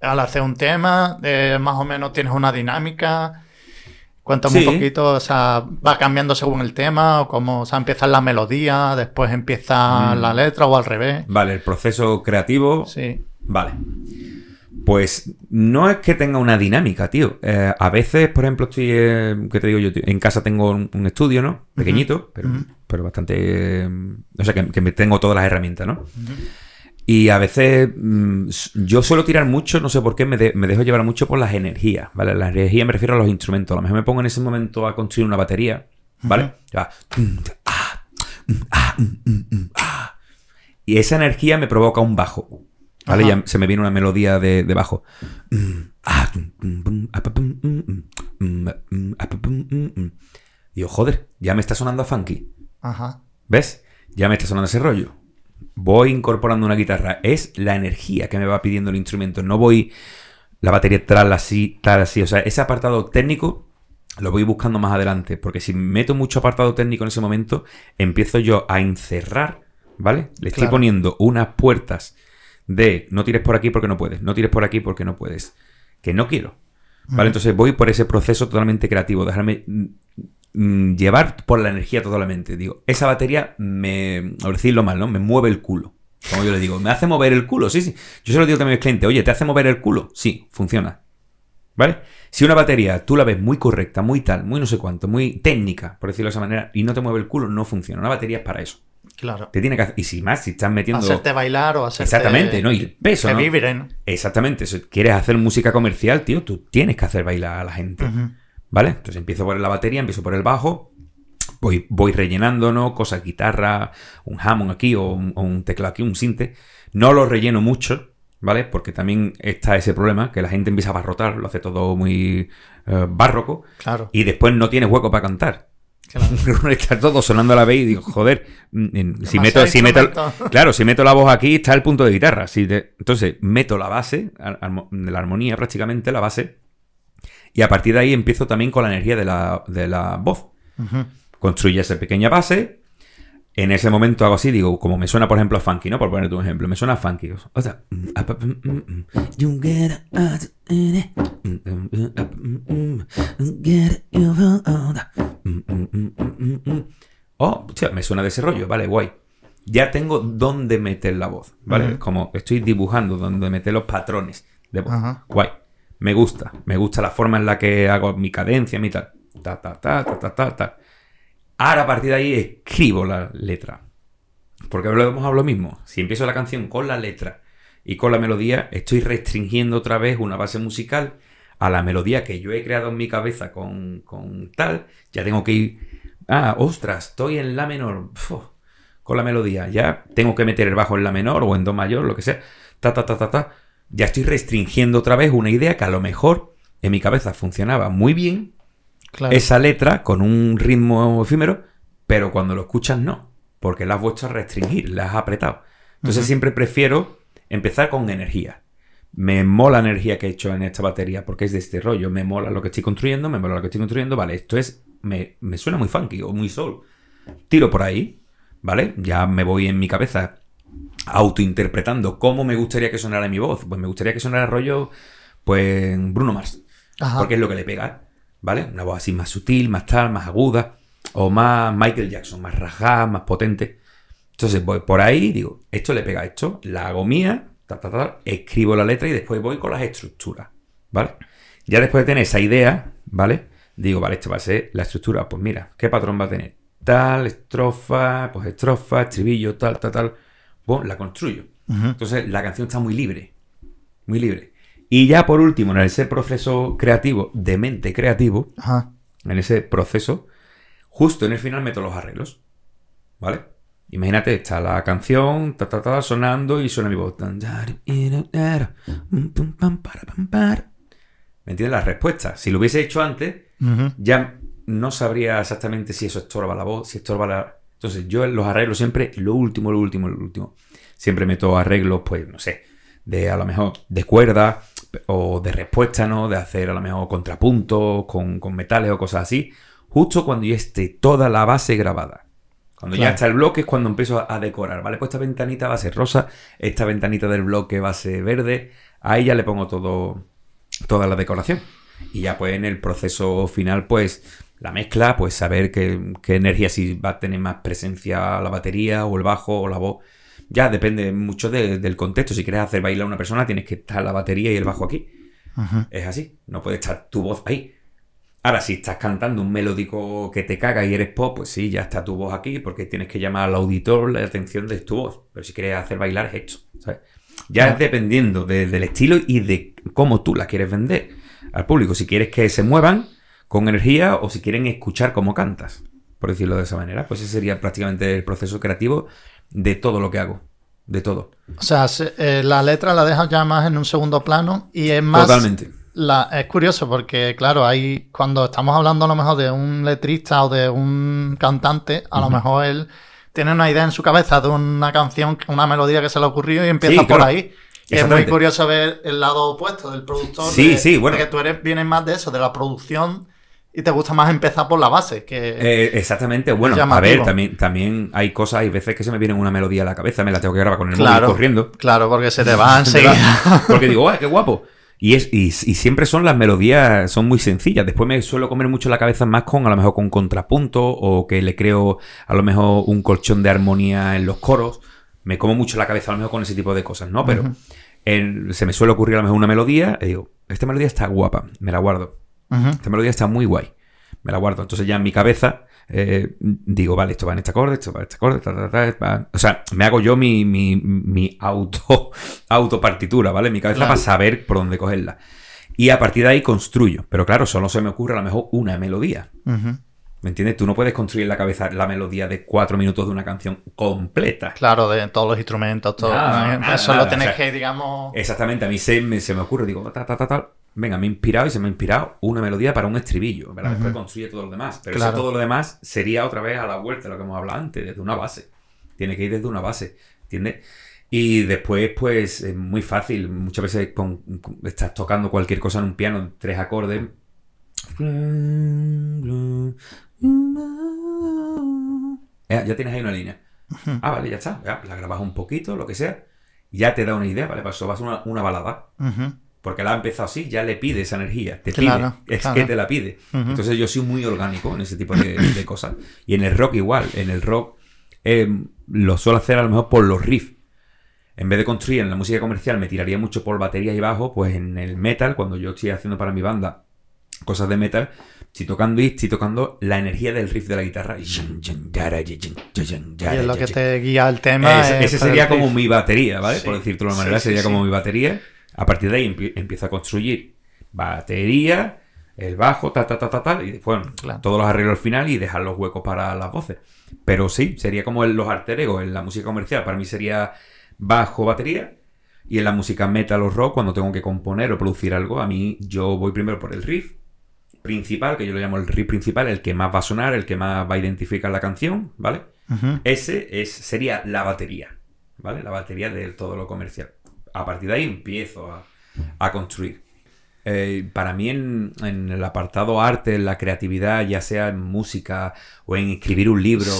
al hacer un tema, eh, más o menos tienes una dinámica. Cuéntame Sí. un poquito, o sea, va cambiando según el tema, o cómo, o sea, empieza la melodía, después empieza Mm. la letra o al revés. Vale, el proceso creativo Sí. Vale. Pues no es que tenga una dinámica, tío. Eh, a veces, por ejemplo, estoy, eh, ¿qué te digo yo? tío? En casa tengo un, un estudio, ¿no? Pequeñito, pero, bastante... eh, o sea, que, que me tengo todas las herramientas, ¿no? Y a veces mm, yo suelo tirar mucho, no sé por qué, me, de- me dejo llevar mucho por las energías, ¿vale? Las energías me refiero a los instrumentos. A lo mejor me pongo en ese momento a construir una batería, ¿vale? Y esa energía me provoca un bajo. ¿Vale? Ajá. Ya se me viene una melodía de, de bajo. Digo, joder, ya me está sonando a funky. Ajá. ¿Ves? Ya me está sonando ese rollo. Voy incorporando una guitarra. Es la energía que me va pidiendo el instrumento. No voy la batería tal así, tal así. O sea, ese apartado técnico lo voy buscando más adelante. Porque si meto mucho apartado técnico en ese momento, empiezo yo a encerrar, ¿vale? Le estoy Claro. poniendo unas puertas de no tires por aquí porque no puedes, no tires por aquí porque no puedes. Que no quiero. ¿Vale? Ujú. Entonces voy por ese proceso totalmente creativo, dejarme mm, mm, llevar por la energía totalmente. Digo, esa batería me, por decirlo mal, ¿no? Me mueve el culo. Como yo le digo, me hace mover el culo, sí, sí. Yo se lo digo también al cliente, oye, ¿te hace mover el culo? Sí, funciona. ¿Vale? Si una batería tú la ves muy correcta, muy tal, muy no sé cuánto, muy técnica, por decirlo de esa manera, y no te mueve el culo, no funciona. Una batería es para eso. Claro. Te tiene que hacer, y si más, si estás metiendo... Hacerte bailar o hacerte... Exactamente, ¿no? Y el peso, que ¿no? vibren. Exactamente. Si quieres hacer música comercial, tío, tú tienes que hacer bailar a la gente. ¿Vale? Entonces empiezo por la batería, empiezo por el bajo, voy, voy rellenando, ¿no? Cosas, guitarra, un Hammond aquí o un, o un teclado aquí, un sinte. No lo relleno mucho, ¿vale? Porque también está ese problema, que la gente empieza a barrotar, lo hace todo muy eh, barroco, Claro. y después no tienes hueco para cantar. claro. está todo sonando a la vez y digo, joder, mm, en- si meto, si meto, claro, si meto la voz aquí está el punto de guitarra. Si te- entonces meto la base, la armonía prácticamente, la base, y a partir de ahí empiezo también con la energía de la, de la voz. Ujú. Construye esa pequeña base. En ese momento hago así, digo, como me suena, por ejemplo, a funky, ¿no? Por ponerte un ejemplo, me suena a funky. O sea, mm, mm, mm, mm. Mm, mm, mm, mm, mm. Mm, mm, mm, mm, mm, mm. Oh, hostia, me suena de ese rollo, vale, guay. Ya tengo dónde meter la voz, ¿vale? Ujú. Como estoy dibujando dónde meter los patrones de voz. Guay. Me gusta. Me gusta la forma en la que hago mi cadencia, mi tal. Ta, ta, ta, ta, ta, ta, ta. Ahora a partir de ahí escribo la letra. Porque volvemos a lo mismo. Si empiezo la canción con la letra y con la melodía, estoy restringiendo otra vez una base musical a la melodía que yo he creado en mi cabeza con, con tal. Ya tengo que ir. Ah, ostras, estoy en la menor. Con la melodía. Ya tengo que meter el bajo en la menor o en do mayor, lo que sea. Ta, ta, ta, ta, ta. Ya estoy restringiendo otra vez una idea que a lo mejor en mi cabeza funcionaba muy bien Claro. esa letra con un ritmo efímero, pero cuando lo escuchas no, porque la has vuelto a restringir, la has apretado. Entonces siempre prefiero empezar con energía. Me mola la energía que he hecho en esta batería porque es de este rollo. Me mola lo que estoy construyendo, me mola lo que estoy construyendo. Vale, esto es. Me, me suena muy funky o muy soul. Tiro por ahí, ¿vale? Ya me voy en mi cabeza autointerpretando cómo me gustaría que sonara mi voz. Pues me gustaría que sonara rollo, pues, Bruno Mars. Porque es lo que le pega, ¿vale? Una voz así más sutil, más tal, más aguda. O más Michael Jackson, más rajada, más potente. Entonces voy por ahí digo, esto le pega a esto, la hago mía, escribo la letra y después voy con las estructuras, ¿vale? Ya después de tener esa idea, ¿vale? Digo, vale, esto va a ser la estructura. Pues mira, ¿qué patrón va a tener? Tal, estrofa, pues estrofa, estribillo, tal, tal, tal. Pues la construyo. Entonces la canción está muy libre. Muy libre. Y ya por último, en ese proceso creativo, de mente creativo, en ese proceso, justo en el final meto los arreglos. ¿Vale? Imagínate, está la canción, ta, ta, ta, sonando y suena mi voz. ¿Me entiendes? La respuesta. Si lo hubiese hecho antes, ya no sabría exactamente si eso estorba la voz, si estorba la... Entonces, yo los arreglos siempre lo último, lo último, lo último. Siempre meto arreglos, pues, no sé, de a lo mejor de cuerda o de respuesta, ¿no? De hacer a lo mejor contrapuntos con, con metales o cosas así. Justo cuando ya esté toda la base grabada. Cuando ya está el bloque es cuando empiezo a, decorar, ¿vale? Pues esta ventanita va a ser rosa, esta ventanita del bloque va a ser verde, ahí ya le pongo todo, toda la decoración. Y ya pues en el proceso final, pues la mezcla, pues saber qué, energía, si va a tener más presencia la batería o el bajo o la voz. Ya depende mucho del contexto. Si quieres hacer bailar a una persona, tienes que estar la batería y el bajo aquí. Es así. No puede estar tu voz ahí. Ahora, si estás cantando un melódico que te caga y eres pop, pues sí, ya está tu voz aquí, porque tienes que llamar al auditor la atención de tu voz. Pero si quieres hacer bailar es esto, ¿sabes? Ya es dependiendo del estilo y de cómo tú la quieres vender al público. Si quieres que se muevan con energía o si quieren escuchar cómo cantas, por decirlo de esa manera. Pues ese sería prácticamente el proceso creativo de todo lo que hago. De todo. O sea, eh, la letra la dejas ya más en un segundo plano y es más. Totalmente es curioso porque, claro, hay cuando estamos hablando a lo mejor de un letrista o de un cantante, a lo mejor él tiene una idea en su cabeza de una canción, una melodía que se le ocurrió y empieza por ahí. Y es muy curioso ver el lado opuesto del productor. Sí, sí, bueno. Porque tú eres, vienes más de eso, de la producción y te gusta más empezar por la base. Que eh, exactamente, bueno, a ver, también, también hay cosas, hay veces que se me viene una melodía a la cabeza, me la tengo que grabar con el móvil corriendo. Claro, porque se te va enseguida. porque digo, qué guapo! Y, es, y, siempre son las melodías, son muy sencillas. Después me suelo comer mucho la cabeza más con, a lo mejor con contrapunto, o que le creo a lo mejor un colchón de armonía en los coros. Me como mucho la cabeza a lo mejor con ese tipo de cosas, ¿no? Pero se me suele ocurrir a lo mejor una melodía y digo, esta melodía está guapa, me la guardo. Esta melodía está muy guay, me la guardo. Entonces ya en mi cabeza eh, digo, vale, esto va en este acorde, esto va en este acorde, o sea, me hago yo mi, mi, mi auto, autopartitura, ¿vale? Mi cabeza para saber por dónde cogerla. Y a partir de ahí construyo. Pero claro, solo se me ocurre a lo mejor una melodía. ¿Me entiendes? Tú no puedes construir en la cabeza la melodía de cuatro minutos de una canción completa. Claro, de todos los instrumentos, todo. Eso lo tenés que, digamos. Exactamente, a mí se me, se me ocurre, digo, ta, ta, ta, ta, venga, me he inspirado y se me ha inspirado una melodía para un estribillo, ¿verdad? Después construye todo lo demás. Pero eso todo lo demás sería otra vez a la vuelta de lo que hemos hablado antes, desde una base. Tiene que ir desde una base, ¿entiendes? Y después, pues, es muy fácil. Muchas veces estás tocando cualquier cosa en un piano, tres acordes. Ya, tienes ahí una línea. Ah, vale, ya está. la grabas un poquito, lo que sea. Ya te da una idea, ¿vale? Para vas una, una balada porque la ha empezado así, ya le pide esa energía, te pide, es que te la pide. Entonces yo soy muy orgánico en ese tipo de, cosas. Y en el rock igual, en el rock em, lo suelo hacer a lo mejor por los riffs. En vez de construir en la música comercial me tiraría mucho por batería y bajo, pues en el metal, cuando yo estoy haciendo para mi banda cosas de metal, estoy tocando y estoy tocando la energía del riff de la guitarra. Y es lo que te guía el tema. ese sería como mi batería, ¿vale? por decirlo de una manera, sería como mi batería. A partir de ahí empiezo a construir batería, el bajo, ta, ta, ta, ta, tal, y después todos los arreglos al final y dejar los huecos para las voces. Pero sí, sería como en los alter en la música comercial. Para mí sería bajo, batería. Y en la música metal o rock, cuando tengo que componer o producir algo, a mí yo voy primero por el riff principal, que yo lo llamo el riff principal, el que más va a sonar, el que más va a identificar la canción, ¿vale? Ese es, sería la batería, ¿vale? La batería de todo lo comercial a partir de ahí empiezo a, construir. eh, para mí en, el apartado arte, en la creatividad, ya sea en música o en escribir un libro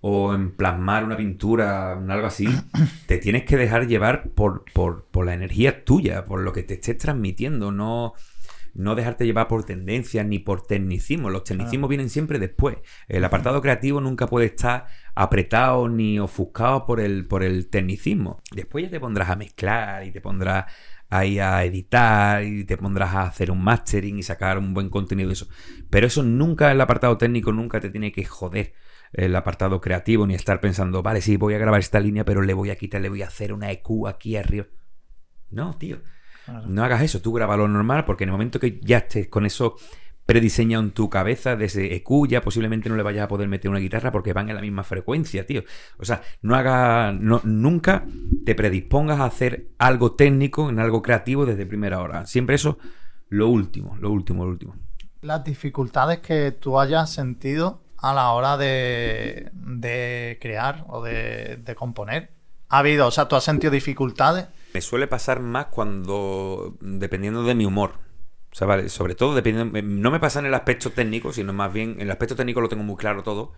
o en plasmar una pintura, algo así, te tienes que dejar llevar por, por, por la energía tuya, por lo que te estés transmitiendo, no no dejarte llevar por tendencias ni por tecnicismo. Los tecnicismos vienen siempre después. El apartado creativo nunca puede estar apretado ni ofuscado por el, por el tecnicismo. Después ya te pondrás a mezclar y te pondrás ahí a editar y te pondrás a hacer un mastering y sacar un buen contenido de eso. Pero eso nunca, el apartado técnico nunca te tiene que joder el apartado creativo ni estar pensando, vale, sí, voy a grabar esta línea, pero le voy a quitar, le voy a hacer una EQ aquí arriba. No, tío. No hagas eso, tú graba lo normal porque en el momento que ya estés con eso prediseñado en tu cabeza de ese EQ, ya posiblemente no le vayas a poder meter una guitarra porque van en la misma frecuencia, tío. O sea, no haga, no, nunca te predispongas a hacer algo técnico en algo creativo desde primera hora. Siempre eso, lo último, lo último, lo último. Las dificultades que tú hayas sentido a la hora de, crear o de, de componer. ¿Ha habido, o sea, tú has sentido dificultades? Me suele pasar más cuando, dependiendo de mi humor. O sea, vale, sobre todo dependiendo, no me pasa en el aspecto técnico, sino más bien, en el aspecto técnico lo tengo muy claro todo,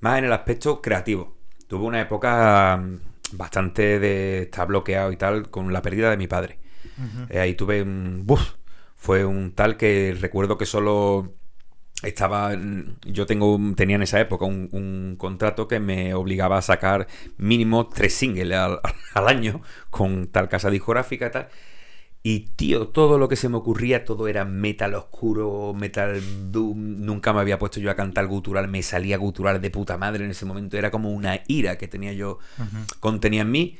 más en el aspecto creativo. Tuve una época mm, bastante de estar bloqueado y tal con la pérdida de mi padre. Eh, ahí tuve un... fue un tal que recuerdo que solo estaba yo tengo tenía en esa época un, contrato que me obligaba a sacar mínimo tres singles al, año con tal casa discográfica y tal. Y tío todo lo que se me ocurría todo era metal oscuro metal doom. Nunca me había puesto yo a cantar gutural me salía gutural de puta madre en ese momento. Era como una ira que tenía yo contenía en mí.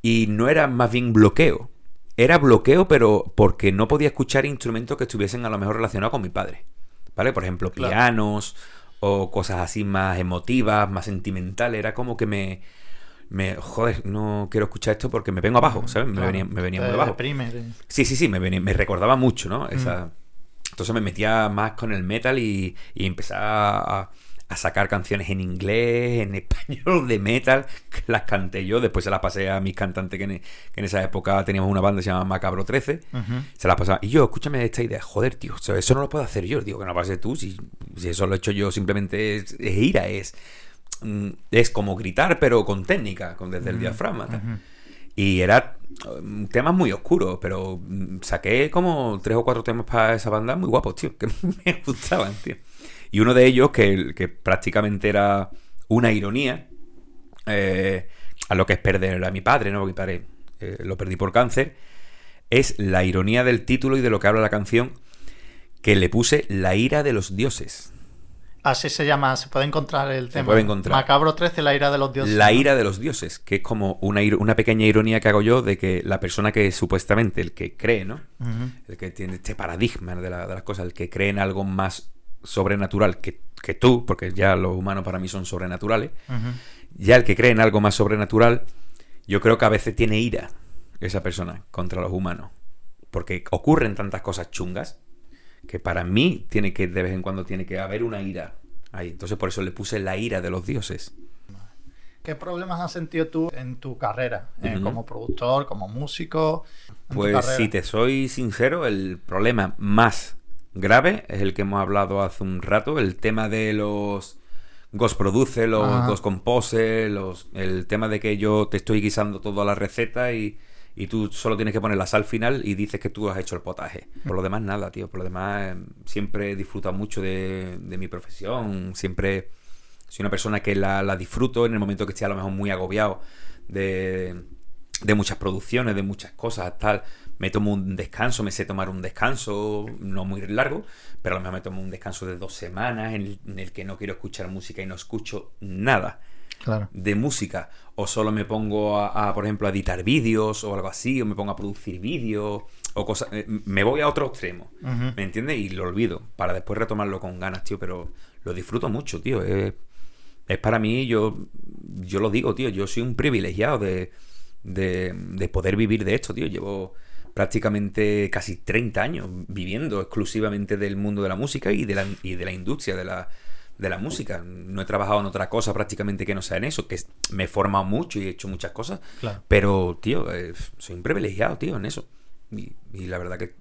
Y no era más bien bloqueo. Era bloqueo pero porque no podía escuchar instrumentos que estuviesen a lo mejor relacionados con mi padre ¿vale? Por ejemplo, pianos o cosas así más emotivas, más sentimentales. Era como que me, me joder, no quiero escuchar esto porque me vengo abajo, ¿sabes? Me venía, me venía muy abajo. Sí, sí, sí, me, me recordaba mucho, ¿no? Esa... Entonces me metía más con el metal y, y empezaba a, a sacar canciones en inglés, en español, de metal, que las canté yo, después se las pasé a mis cantantes que en, esa época teníamos una banda que se llama Macabro 13, se las pasaba, y yo, escúchame esta idea, joder, tío, eso no lo puedo hacer yo, digo que no pase tú, si, eso lo he hecho yo simplemente es, ira, es, mm, es como gritar, pero con técnica, con, desde el diafragma. Y era mm, temas muy oscuros, pero mm, saqué como tres o cuatro temas para esa banda muy guapos, tío, que me gustaban, tío. Y uno de ellos, que, que prácticamente era una ironía, eh, a lo que es perder a mi padre, ¿no? Porque mi padre eh, lo perdí por cáncer, es la ironía del título y de lo que habla la canción, que le puse La ira de los dioses. Así se llama, se puede encontrar el tema. Se puede encontrar. Macabro 13, la ira de los dioses. La ira de los dioses, que es como una, una pequeña ironía que hago yo de que la persona que supuestamente, el que cree, ¿no? El que tiene este paradigma de, de, las cosas, el que cree en algo más sobrenatural que, tú, porque ya los humanos para mí son sobrenaturales, ya el que cree en algo más sobrenatural, yo creo que a veces tiene ira esa persona contra los humanos. Porque ocurren tantas cosas chungas que para mí tiene que, de vez en cuando, tiene que haber una ira ahí. Entonces por eso le puse la ira de los dioses. ¿Qué problemas has sentido tú en tu carrera? Eh, como productor, como músico. Pues si te soy sincero, el problema más grave, es el que hemos hablado hace un rato, el tema de los Ghost Produce, los Ghost Compose, los, el tema de que yo te estoy guisando toda la receta y, y, tú solo tienes que poner la sal final y dices que tú has hecho el potaje. Por lo demás, nada, tío. Por lo demás, siempre disfruto mucho de, de mi profesión, siempre soy una persona que la, la disfruto en el momento que estoy a lo mejor muy agobiado de, de muchas producciones, de muchas cosas, tal me tomo un descanso, me sé tomar un descanso, no muy largo, pero a lo mejor me tomo un descanso de dos semanas en el, que no quiero escuchar música y no escucho nada de música. O solo me pongo a, por ejemplo, a editar vídeos o algo así, o me pongo a producir vídeos o cosas. Eh, me voy a otro extremo, ¿me entiendes? Y lo olvido para después retomarlo con ganas, tío, pero lo disfruto mucho, tío. Es, para mí, yo, yo lo digo, tío, yo soy un privilegiado de, de, de poder vivir de esto, tío. Llevo prácticamente casi 30 años viviendo exclusivamente del mundo de la música y de la, y de la industria de la, de la música. No he trabajado en otra cosa prácticamente que no sea en eso, que me he formado mucho y he hecho muchas cosas. Pero, tío, eh, soy un privilegiado, tío, en eso. Y, la verdad que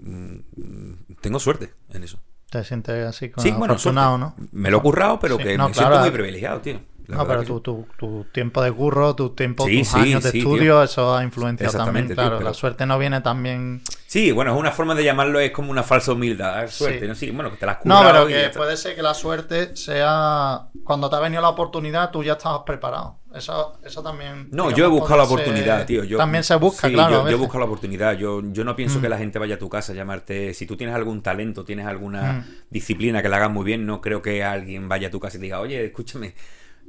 mm, tengo suerte en eso. Te sientes así con Sí, bueno, afortunado. ¿no? Me lo he currado, pero Sí, que no, me claro. siento muy privilegiado, tío. La no, pero tu, tu, tu tiempo de curro, tu tiempo, Sí, tus sí, años de sí, estudio, tío. eso ha influenciado también, claro. tío, pero- La suerte no viene también... Sí, bueno, es una forma de llamarlo, es como una falsa humildad, suerte. ¿no? Sí, bueno, que te la has No, pero que está. puede ser que la suerte sea... Cuando te ha venido la oportunidad, tú ya estabas preparado. Eso, eso también... No, digamos, yo he buscado la oportunidad, tío. Yo, también se busca, claro. Yo, yo buscado la oportunidad. Yo, yo no pienso Mm. que la gente vaya a tu casa a llamarte. Si tú tienes algún talento, tienes alguna Mm. disciplina que la hagas muy bien, no creo que alguien vaya a tu casa y te diga, oye, escúchame,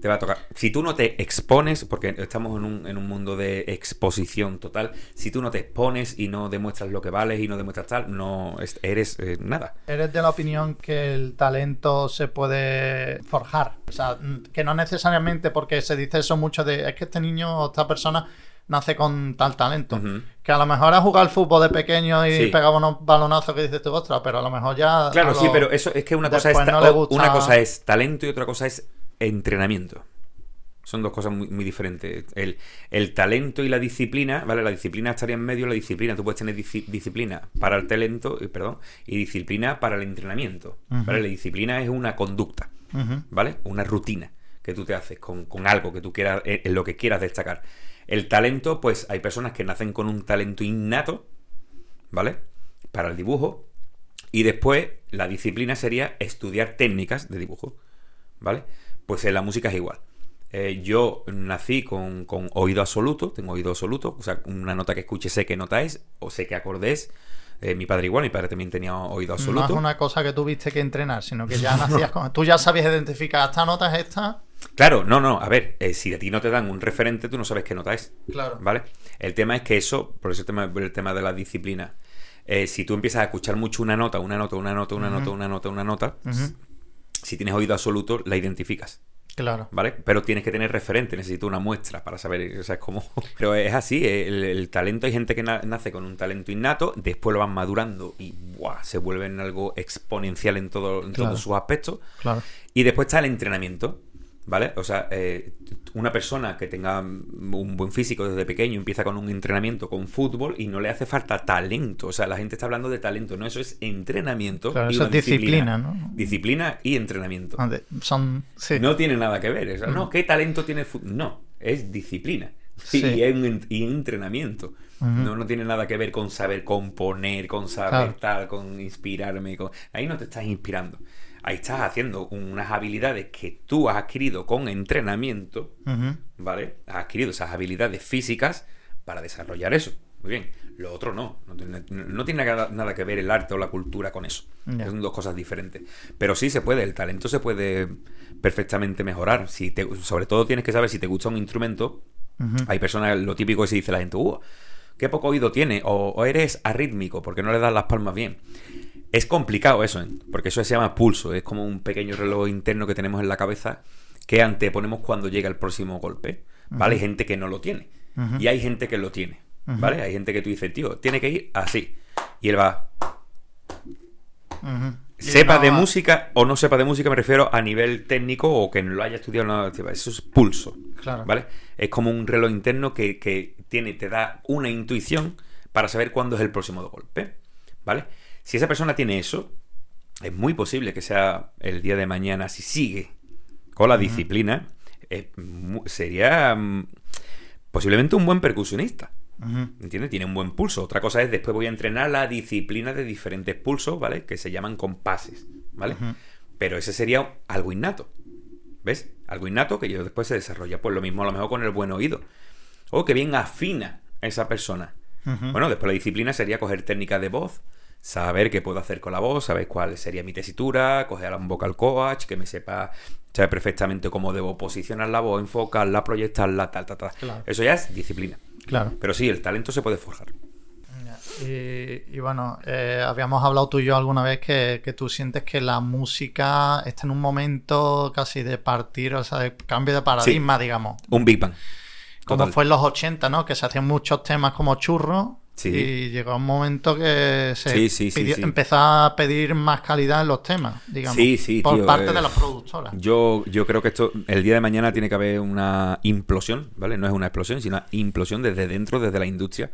te va a tocar. Si tú no te expones, porque estamos en un, en un mundo de exposición total, si tú no te expones y no demuestras lo que vales y no demuestras tal, no es- eres eh, nada. ¿Eres de la opinión que el talento se puede forjar? O sea, que no necesariamente porque se dice eso mucho de es que este niño o esta persona nace con tal talento. Que a lo mejor ha jugado al fútbol de pequeño y Sí. pegaba unos balonazos que dices tú, ostras, pero a lo mejor ya. Claro, sí, pero eso es que una cosa es, no le gusta- una cosa es talento y otra cosa es entrenamiento. Son dos cosas muy, muy diferentes. El, el talento y la disciplina, ¿vale? La disciplina estaría en medio, la disciplina, tú puedes tener disci- disciplina para el talento, eh, perdón, y disciplina para el entrenamiento, ¿vale? La disciplina es una conducta. ¿vale? Una rutina que tú te haces con, con algo que tú quieras, en, en lo que quieras destacar. El talento, pues hay personas que nacen con un talento innato, ¿vale? Para el dibujo. Y después la disciplina sería estudiar técnicas de dibujo, ¿vale? Pues en la música es igual. Eh, yo nací con, con oído absoluto, tengo oído absoluto, o sea, una nota que escuche sé qué nota es, o sé qué acorde es. Eh, mi padre igual, mi padre también tenía oído No absoluto. es una cosa que tuviste que entrenar, sino que ya nacías con. Tú ya sabías identificar esta nota es esta. Claro, no, no, a ver, eh, si a ti no te dan un referente, tú no sabes qué nota es. Claro. ¿Vale? El tema es que eso, por eso el tema, el tema de la disciplina, eh, si tú empiezas a escuchar mucho una nota, una nota, una nota, una nota, una nota, una nota. Si tienes oído absoluto, la identificas. Claro. ¿Vale? Pero tienes que tener referente, necesito una muestra para saber, o sea, es como... Pero es así, el, el talento, hay gente que na- nace con un talento innato, después lo van madurando y ¡buah! se vuelven algo exponencial en, todo, en Claro. todos sus aspectos. Claro. Y después está el entrenamiento, ¿vale? O sea, eh, una persona que tenga un buen físico desde pequeño empieza con un entrenamiento con fútbol y no le hace falta talento. O sea, la gente está hablando de talento, no, eso es entrenamiento. Claro, y eso es disciplina, ¿no? Disciplina y entrenamiento. Ah, de- Son. Sí. No tiene nada que ver. O sea, Mm. no, ¿qué talento tiene el fútbol? No, es disciplina. Sí. Y, es un- y entrenamiento. No, no tiene nada que ver con saber componer, con saber Claro. tal, con inspirarme. con- Ahí no te estás inspirando. Ahí estás haciendo unas habilidades que tú has adquirido con entrenamiento. ¿vale? Has adquirido esas habilidades físicas para desarrollar eso. Muy bien. Lo otro no. No tiene, no tiene nada, nada que ver el arte o la cultura con eso. Son dos cosas diferentes. Pero sí se puede. El talento se puede perfectamente mejorar. Si te, sobre todo tienes que saber si te gusta un instrumento. Hay personas, lo típico que se dice la gente, "Uh, qué poco oído tiene, o, o eres arrítmico porque no le das las palmas bien. Es complicado eso, ¿eh? porque eso se llama pulso, es como un pequeño reloj interno que tenemos en la cabeza que anteponemos cuando llega el próximo golpe. ¿Vale? Hay gente que no lo tiene y hay gente que lo tiene. ¿Vale? Hay gente que tú dices, tío, tiene que ir así. Y él va, sepa no de música o no sepa de música, me refiero a nivel técnico o que no lo haya estudiado. no, eso es pulso. Claro. ¿Vale? Es como un reloj interno que, que tiene, te da una intuición para saber cuándo es el próximo golpe. ¿Vale? Si esa persona tiene eso, es muy posible que sea el día de mañana, si sigue con la disciplina, eh, sería mm, posiblemente un buen percusionista. ¿Entiendes? Tiene un buen pulso. Otra cosa es, después voy a entrenar la disciplina de diferentes pulsos, ¿vale? Que se llaman compases, ¿vale? Pero ese sería algo innato. ¿Ves? Algo innato que yo después se desarrolla. Pues lo mismo a lo mejor con el buen oído. O que bien afina esa persona. Bueno, después la disciplina sería coger técnicas de voz, saber qué puedo hacer con la voz, saber cuál sería mi tesitura, coger a un vocal coach, que me sepa, sabe perfectamente cómo debo posicionar la voz, enfocarla, proyectarla, tal, tal, tal. Claro. Eso ya es disciplina. Claro. Pero sí, el talento se puede forjar. Y, y bueno, eh, habíamos hablado tú y yo alguna vez que, que tú sientes que la música está en un momento casi de partir, o sea, de cambio de paradigma, digamos. Un Big Bang. Como Total. fue en los 80, ¿no? Que se hacían muchos temas como churros. Sí. Y llegó un momento que se Sí, pidió- empezó a pedir más calidad en los temas, digamos. Sí, sí, Por tío, parte eh, de las productoras. Yo, yo creo que esto, el día de mañana tiene que haber una implosión, ¿vale? No es una explosión, sino una implosión desde dentro, desde la industria.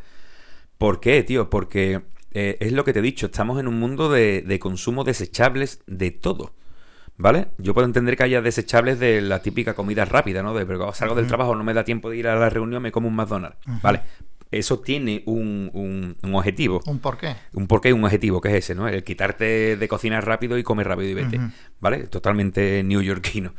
¿Por qué, tío? Porque eh, es lo que te he dicho, estamos en un mundo de, de consumo desechables de todo. ¿Vale? Yo puedo entender que haya desechables de la típica comida rápida, ¿no? De pero salgo del trabajo, no me da tiempo de ir a la reunión, me como un McDonald's. ¿Vale? Eso tiene un, un, un, objetivo. ¿Un porqué? Un porqué y un objetivo, que es ese, ¿no? El quitarte de cocinar rápido y comer rápido y vete. ¿Vale? Totalmente newyorkino.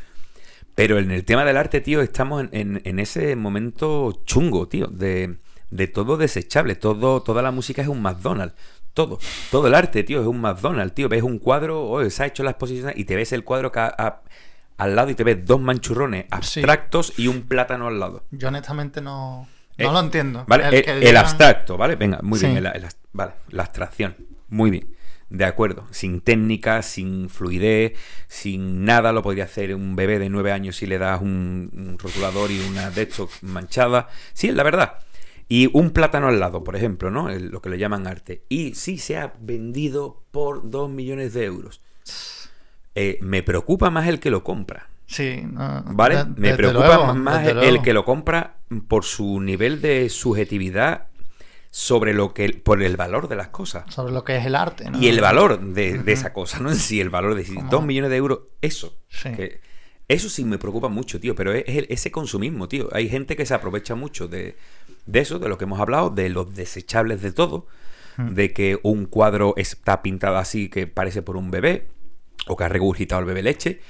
Pero en el tema del arte, tío, estamos en, en, ese momento chungo, tío, de, de todo desechable. Todo, toda la música es un McDonald's. Todo, todo el arte, tío, es un McDonald's, tío. Ves un cuadro, oh, se ha hecho la exposición y te ves el cuadro que al lado y te ves dos manchurrones abstractos y un plátano al lado. Yo honestamente no, no lo entiendo. Vale, el, abstracto, ¿vale? Venga, muy bien. vale, la abstracción, muy bien. De acuerdo, sin técnica, sin fluidez, sin nada, lo podría hacer un bebé de nueve años si le das un, rotulador y una de estos manchada. Sí, es la verdad. Y un plátano al lado, por ejemplo, ¿no? lo que le llaman arte. Y sí se ha vendido por dos millones de euros. Eh, me preocupa más el que lo compra. Sí, ¿vale? me preocupa más el que lo compra por su nivel de subjetividad sobre lo que por el valor de las cosas. Sobre lo que es el arte, Y el valor de, esa cosa, no en sí, el valor de dos millones de euros, eso. eso sí me preocupa mucho, tío, pero es, ese consumismo, tío. Hay gente que se aprovecha mucho de, de eso, de lo que hemos hablado, de los desechables de todo, de que un cuadro está pintado así que parece por un bebé, o que ha regurgitado el bebé leche.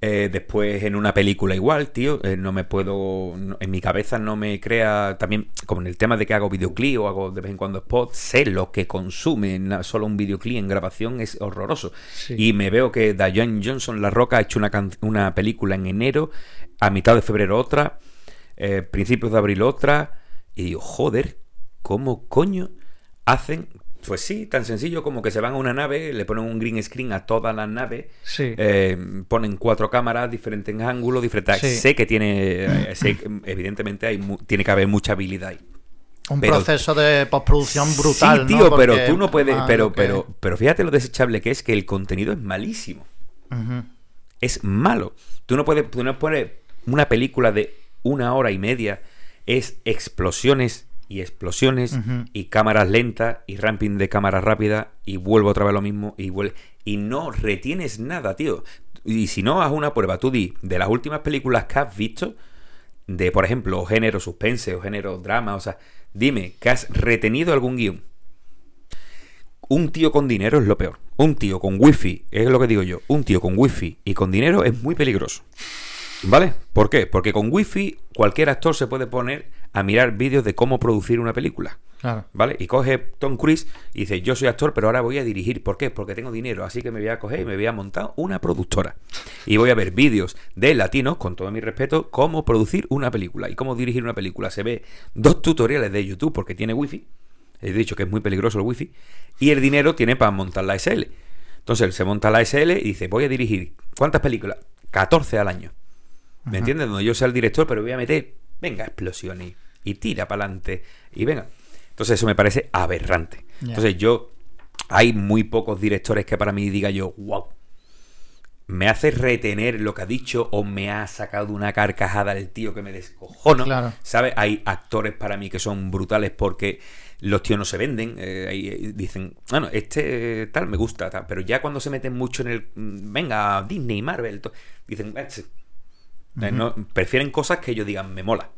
Eh, después en una película igual, tío, eh, no me puedo, en mi cabeza no me crea, también como en el tema de que hago videoclip o hago de vez en cuando spot, sé lo que consume solo un videoclip en grabación es horroroso. Y me veo que Diane Johnson, La Roca, ha hecho una, una película en enero, a mitad de febrero otra, eh, principios de abril otra, y digo, joder, ¿cómo coño hacen pues sí, tan sencillo como que se van a una nave, le ponen un green screen a toda la nave, eh, ponen cuatro cámaras, diferentes ángulos, diferentes... Sé que tiene, eh, sé evidentemente hay, tiene que haber mucha habilidad ahí. Un proceso de postproducción brutal. Sí, tío, pero tú no puedes. Pero, pero, pero fíjate lo desechable que es que el contenido es malísimo. Es malo. Tú no puedes, tú no puedes. Una película de una hora y media es explosiones y explosiones y cámaras lentas y ramping de cámara rápida y vuelvo otra vez lo mismo y vuelve y no retienes nada, tío. Y si no, haz una prueba, tú di, de las últimas películas que has visto, de por ejemplo, género suspense o género drama, o sea, dime, ¿que has retenido algún guion? Un tío con dinero es lo peor. Un tío con wifi, es lo que digo yo, un tío con wifi y con dinero es muy peligroso. ¿Vale? ¿Por qué? Porque con wifi cualquier actor se puede poner a mirar vídeos de cómo producir una película. Claro. ¿Vale? Y coge Tom Cruise y dice, yo soy actor, pero ahora voy a dirigir. ¿Por qué? Porque tengo dinero, así que me voy a coger y me voy a montar una productora. Y voy a ver vídeos de latinos, con todo mi respeto, cómo producir una película y cómo dirigir una película. Se ve dos tutoriales de YouTube porque tiene wifi. He dicho que es muy peligroso el wifi. Y el dinero tiene para montar la SL. Entonces él se monta la SL y dice, voy a dirigir. ¿Cuántas películas? 14 al año. ¿Me entiendes? Donde yo sea el director, pero voy a meter, venga, explosiones y tira para adelante y venga. Entonces eso me parece aberrante. Entonces yo, hay muy pocos directores que para mí diga yo, wow, me hace retener lo que ha dicho o me ha sacado una carcajada el tío que me descojono. Claro. ¿Sabes? Hay actores para mí que son brutales porque los tíos no se venden. Eh, eh, dicen, bueno, este tal me gusta, tal, pero ya cuando se meten mucho en el, mm, venga, Disney, Marvel, dicen, este, no, prefieren cosas que ellos digan, me mola.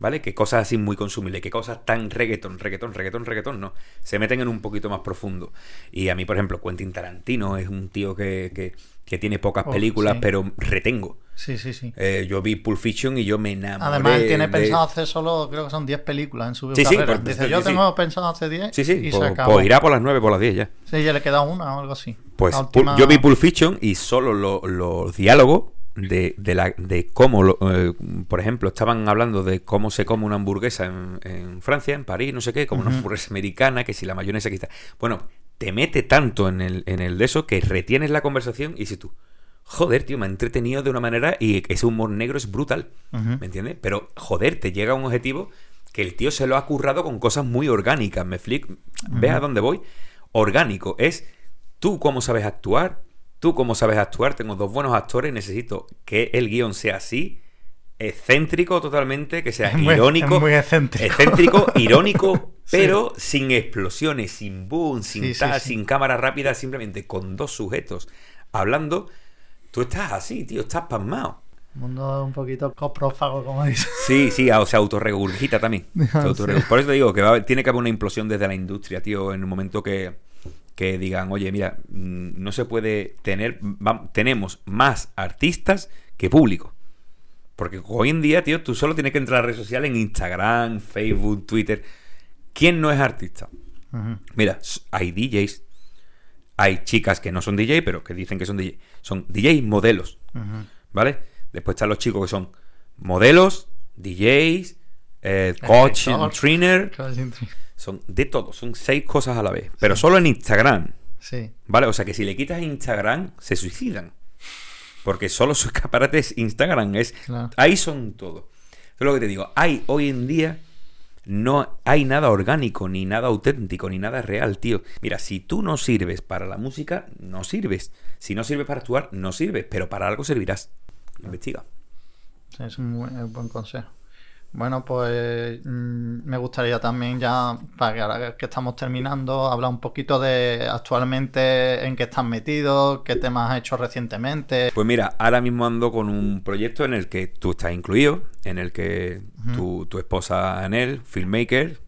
¿Vale? Que cosas así muy consumibles, que cosas tan reggaeton, reggaeton, reggaeton, reggaeton, no. Se meten en un poquito más profundo. Y a mí, por ejemplo, Quentin Tarantino es un tío que, que, tiene pocas oh, películas, pero retengo. Sí, sí, sí. Eh, yo vi Pulp Fiction y yo me enamoré. Además, tiene pensado hacer solo, creo que son 10 películas en su sí, carrera. Sí, Dice, yo tengo pensado hacer 10 sí, sí, y pues, se Pues irá por las 9, por las 10 ya. Sí, ya le queda una o algo así. Pues yo vi Pulp Fiction y solo los diálogos de, de, la, de cómo, eh, por ejemplo, estaban hablando de cómo se come una hamburguesa en, Francia, en París, no sé qué, como una hamburguesa americana, que si la mayonesa aquí está. Bueno, te mete tanto en el, en el de eso que retienes la conversación y si tú, joder, tío, me ha entretenido de una manera y ese humor negro es brutal, ¿me entiendes? Pero, joder, te llega a un objetivo que el tío se lo ha currado con cosas muy orgánicas, me flick, ve a dónde voy. Orgánico es tú cómo sabes actuar, Tú, como sabes actuar, tengo dos buenos actores, necesito que el guion sea así, excéntrico totalmente, que sea irónico. muy excéntrico. Excéntrico, irónico, pero sin explosiones, sin boom, sin Sí, tal, sí. sin cámara rápida, simplemente con dos sujetos hablando. Tú estás así, tío, estás pasmado. Mundo un poquito coprófago, como dice. Sí, sí, o se autorregurgita también. Ah. Por eso te digo que va tiene que haber una implosión desde la industria, tío, en el momento que, que digan, oye, mira, mm, no se puede tener, va- tenemos más artistas que público. Porque hoy en día, tío, tú solo tienes que entrar a redes sociales en Instagram, Facebook, Twitter. ¿Quién no es artista? Mira, hay DJs, hay chicas que no son DJ, pero que dicen que son DJ. Son DJ modelos. ¿vale? Después están los chicos que son modelos, DJs, eh, coach, Escritor. trainer, son de todo, son seis cosas a la vez, pero solo en Instagram, Sí. ¿vale? O sea que si le quitas Instagram, se suicidan. Porque solo su escaparate es Instagram, es ahí son todo. Es lo que te digo, hay hoy en día no hay nada orgánico, ni nada auténtico, ni nada real, tío. Mira, si tú no sirves para la música, no sirves. Si no sirves para actuar, no sirves, pero para algo servirás. Investiga. Sí, es un buen consejo. Bueno, pues mm, me gustaría también ya, para que ahora que estamos terminando, hablar un poquito de actualmente en qué estás metido, qué temas has hecho recientemente. Pues mira, ahora mismo ando con un proyecto en el que tú estás incluido, en el que tu, tu esposa Anel, filmmaker,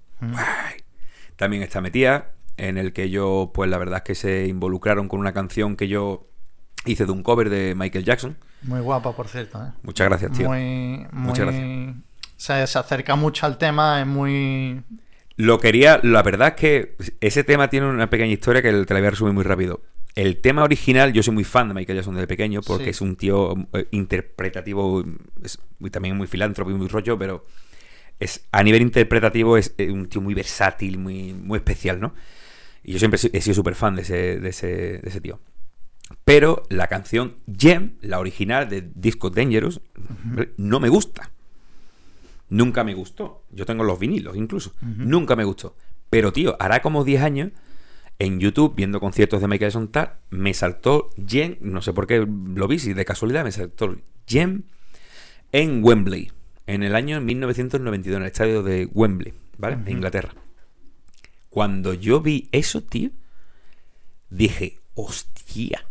también está metida, en el que yo, pues la verdad es que se involucraron con una canción que yo hice de un cover de Michael Jackson. Muy guapa, por cierto. ¿eh? Muchas gracias, tío. Muy, muy... Muchas Se, se acerca mucho al tema, es muy... Lo quería, la verdad es que ese tema tiene una pequeña historia que te la voy a resumir muy rápido. El tema original, yo soy muy fan de Michael Jackson desde pequeño porque Sí. es un tío eh, interpretativo es, también muy filántropo y muy rollo, pero es a nivel interpretativo es eh, un tío muy versátil, muy, muy especial, ¿no? Y yo siempre he si- he sido súper fan de ese, de, ese, de ese tío. Pero la canción Gem, la original de Disco Dangerous, no me gusta. Nunca me gustó. Yo tengo los vinilos incluso. Nunca me gustó. Pero, tío, hará como 10 años, en YouTube, viendo conciertos de Michael Jackson tal, me saltó Gem, no sé por qué lo vi, si de casualidad me saltó Gem en Wembley, en el año 1992, en el estadio de Wembley, ¿vale? En Inglaterra. Cuando yo vi eso, tío, dije, hostia.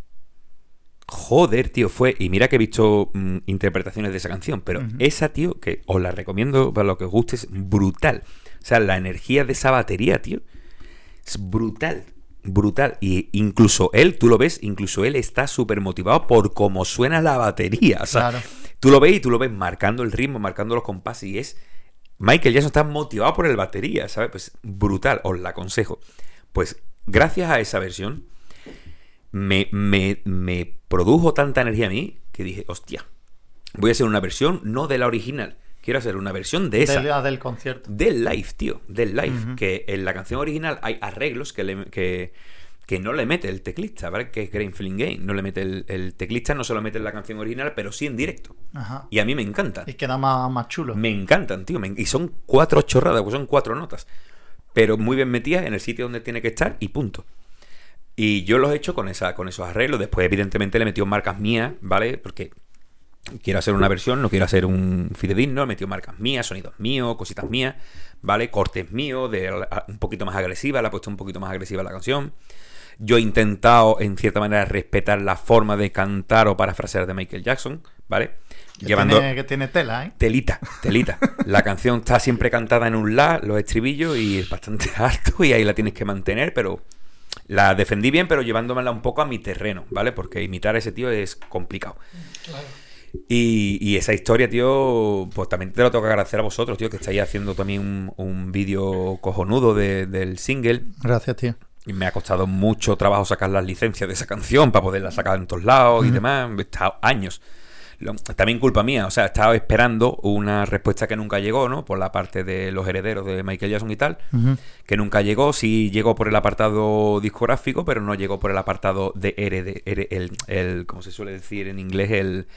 Joder, tío, fue. Y mira que he visto mm, interpretaciones de esa canción, pero esa, tío, que os la recomiendo para lo que os guste, es brutal. O sea, la energía de esa batería, tío, es brutal. Brutal. Y incluso él, tú lo ves, incluso él está súper motivado por cómo suena la batería. O sea, Claro. tú lo ves y tú lo ves marcando el ritmo, marcando los compases y es. Michael Jackson está motivado por el batería, ¿sabes? Pues brutal, os la aconsejo. Pues gracias a esa versión, me, me, me produjo tanta energía a mí que dije, hostia, voy a hacer una versión no de la original, quiero hacer una versión de esa. de la del concierto. Del live, tío, del live. Que en la canción original hay arreglos que, le- que, que no le mete el teclista, ¿vale? Que es Grain Feeling Game. No le mete el, el teclista, no se lo mete en la canción original, pero sí en directo. Ajá. Y a mí me encantan. Y queda más, más chulo. Me encantan, tío. me- y son cuatro chorradas, pues son cuatro notas. Pero muy bien metidas en el sitio donde tiene que estar y punto. Y yo los he hecho con, esa, con esos arreglos. Después, evidentemente, le he metido marcas mías, ¿vale? Porque quiero hacer una versión, no quiero hacer un fidedigno. He metido marcas mías, sonidos míos, cositas mías, ¿vale? Cortes míos, de un poquito más agresiva. Le he puesto un poquito más agresiva la canción. Yo he intentado, en cierta manera, respetar la forma de cantar o parafrasear de Michael Jackson, ¿vale? Que, tiene, que tiene tela, ¿eh? Telita, telita. La canción está siempre cantada en un la, los estribillos, y es bastante alto, y ahí la tienes que mantener, pero la defendí bien, pero llevándomela un poco a mi terreno, ¿vale? Porque imitar a ese tío es complicado. Y, y esa historia, tío, pues también te lo tengo que agradecer a vosotros, tío, que estáis haciendo también un, un vídeo cojonudo de- del single. Gracias, tío. Y me ha costado mucho trabajo sacar las licencias de esa canción para poderla sacar en todos lados y demás. He estado años. Lo- También culpa mía, o sea, he estado esperando una respuesta que nunca llegó, ¿no? Por la parte de los herederos de Michael Jackson y tal, que nunca llegó. Sí llegó por el apartado discográfico, pero no llegó por el apartado de herede, here- el, el, ¿cómo se suele decir en inglés? El,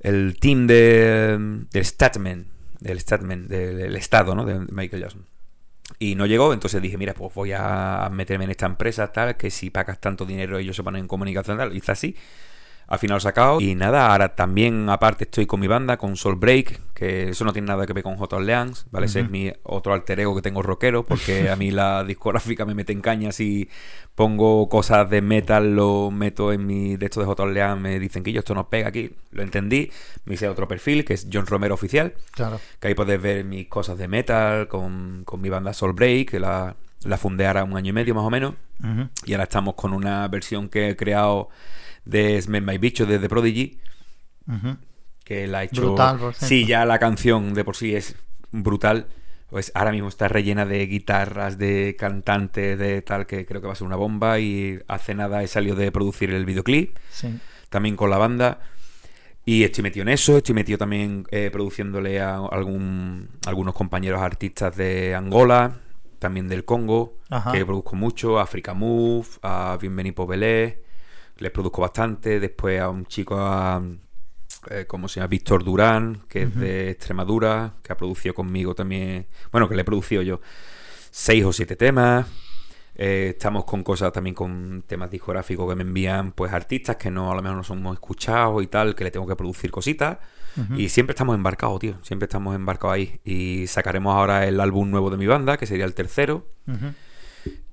el team de, del Statman, del Statman, del, del Estado, ¿no? De Michael Jackson. Y no llegó, entonces dije, mira, pues voy a meterme en esta empresa, tal, que si pagas tanto dinero ellos se ponen en comunicación, tal. Hice así, al final lo he sacado. Y nada, ahora también aparte estoy con mi banda, con Soul Break, que eso no tiene nada que ver con J. Orleans, ¿vale? Ese es mi otro alter ego que tengo rockero, porque a mí la discográfica me mete en caña si pongo cosas de metal, lo meto en mi de esto de J. Orleans, me dicen que yo esto no pega aquí, lo entendí, me hice otro perfil, que es John Romero Oficial, Claro. que ahí puedes ver mis cosas de metal con, con mi banda Soul Break, que la, la fundé ahora un año y medio más o menos. Y ahora estamos con una versión que he creado de Smell My Bicho de The Prodigy, que la he hecho... Brutal, por sí, ya la canción de por sí es brutal. Pues ahora mismo está rellena de guitarras, de cantantes, de tal, que creo que va a ser una bomba. Y hace nada he salido de producir el videoclip, Sí. también con la banda. Y estoy metido en eso, estoy metido también eh, produciéndole a algún, algunos compañeros artistas de Angola, también del Congo, Ajá. que produzco mucho, a Africa Move, a Bienvenido Belé, les produzco bastante, después a un chico, a, eh, ¿cómo se llama? Víctor Durán, que es de Extremadura, que ha producido conmigo también, bueno, que le he producido yo seis o siete temas. Eh, estamos con cosas también con temas discográficos que me envían pues artistas que no a lo mejor no somos escuchados y tal, que le tengo que producir cositas. Y siempre estamos embarcados, tío. Siempre estamos embarcados ahí. Y sacaremos ahora el álbum nuevo de mi banda, que sería el tercero.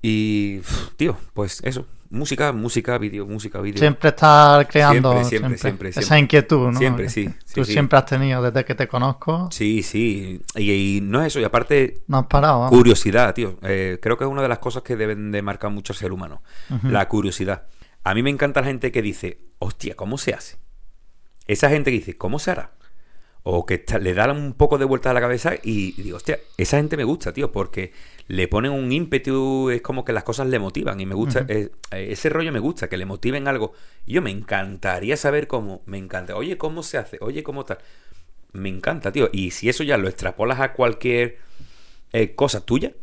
Y, tío, pues eso. Música, música, vídeo, música, vídeo. Siempre estar creando Siempre, siempre, siempre, esa inquietud, ¿no? Siempre, sí, sí, Tú sí. siempre has tenido desde que te conozco. Sí, sí. Y, y no es eso. Y aparte, No has parado. vamos. Curiosidad, tío. Eh, creo que es una de las cosas que deben de marcar mucho al ser humano. La curiosidad. A mí me encanta la gente que dice, hostia, ¿cómo se hace? Esa gente que dice, ¿cómo se hará? O que está- le da un poco de vuelta a la cabeza y digo, hostia, esa gente me gusta, tío, porque le ponen un ímpetu, es como que las cosas le motivan y me gusta, ese rollo me gusta, que le motiven algo. Y yo me encantaría saber cómo, me encanta, oye, ¿cómo se hace? Oye, ¿cómo tal? Me encanta, tío. Y si eso ya lo extrapolas a cualquier eh, cosa tuya,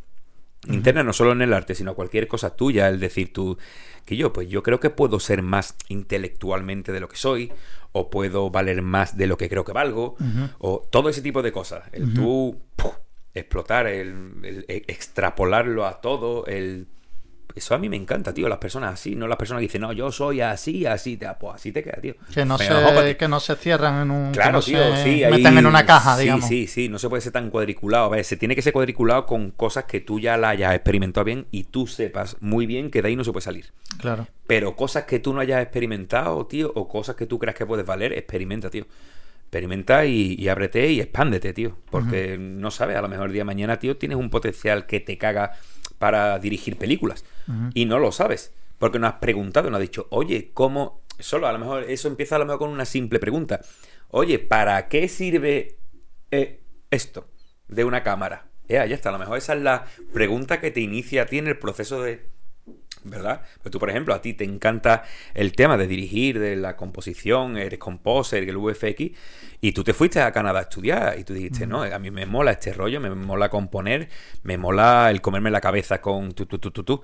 interna, no solo en el arte, sino a cualquier cosa tuya, el decir tú, que yo, pues yo creo que puedo ser más intelectualmente de lo que soy, o puedo valer más de lo que creo que valgo, o todo ese tipo de cosas. El tú ¡puf! explotar, el, el e- extrapolarlo a todo, el... Eso a mí me encanta, tío, las personas así, no las personas que dicen, no, yo soy así, así, te, pues así te queda, tío. Que no, ojo se, que no se cierran en un. Claro, no tío, se sí. ahí- Meten en una caja, sí, digamos. Sí, sí, no se puede ser tan cuadriculado. ¿ves? Se tiene que ser cuadriculado con cosas que tú ya la hayas experimentado bien y tú sepas muy bien que de ahí no se puede salir. Claro. Pero cosas que tú no hayas experimentado, tío, o cosas que tú creas que puedes valer, experimenta, tío. Experimenta y, y ábrete y expándete, tío. Porque no sabes, a lo mejor el día de mañana, tío, tienes un potencial que te caga para dirigir películas. Y no lo sabes. Porque no has preguntado, no has dicho, oye, ¿cómo? Solo a lo mejor eso empieza a lo mejor con una simple pregunta. Oye, ¿para qué sirve eh, esto de una cámara? Ya, ya está. A lo mejor esa es la pregunta que te inicia a ti en el proceso de, ¿verdad? Pues tú, por ejemplo, a ti te encanta el tema de dirigir, de la composición, eres composer, el VFX, y tú te fuiste a Canadá a estudiar y tú dijiste, no, a mí me mola este rollo, me mola componer, me mola el comerme la cabeza con tu, tu, tu, tu, tu.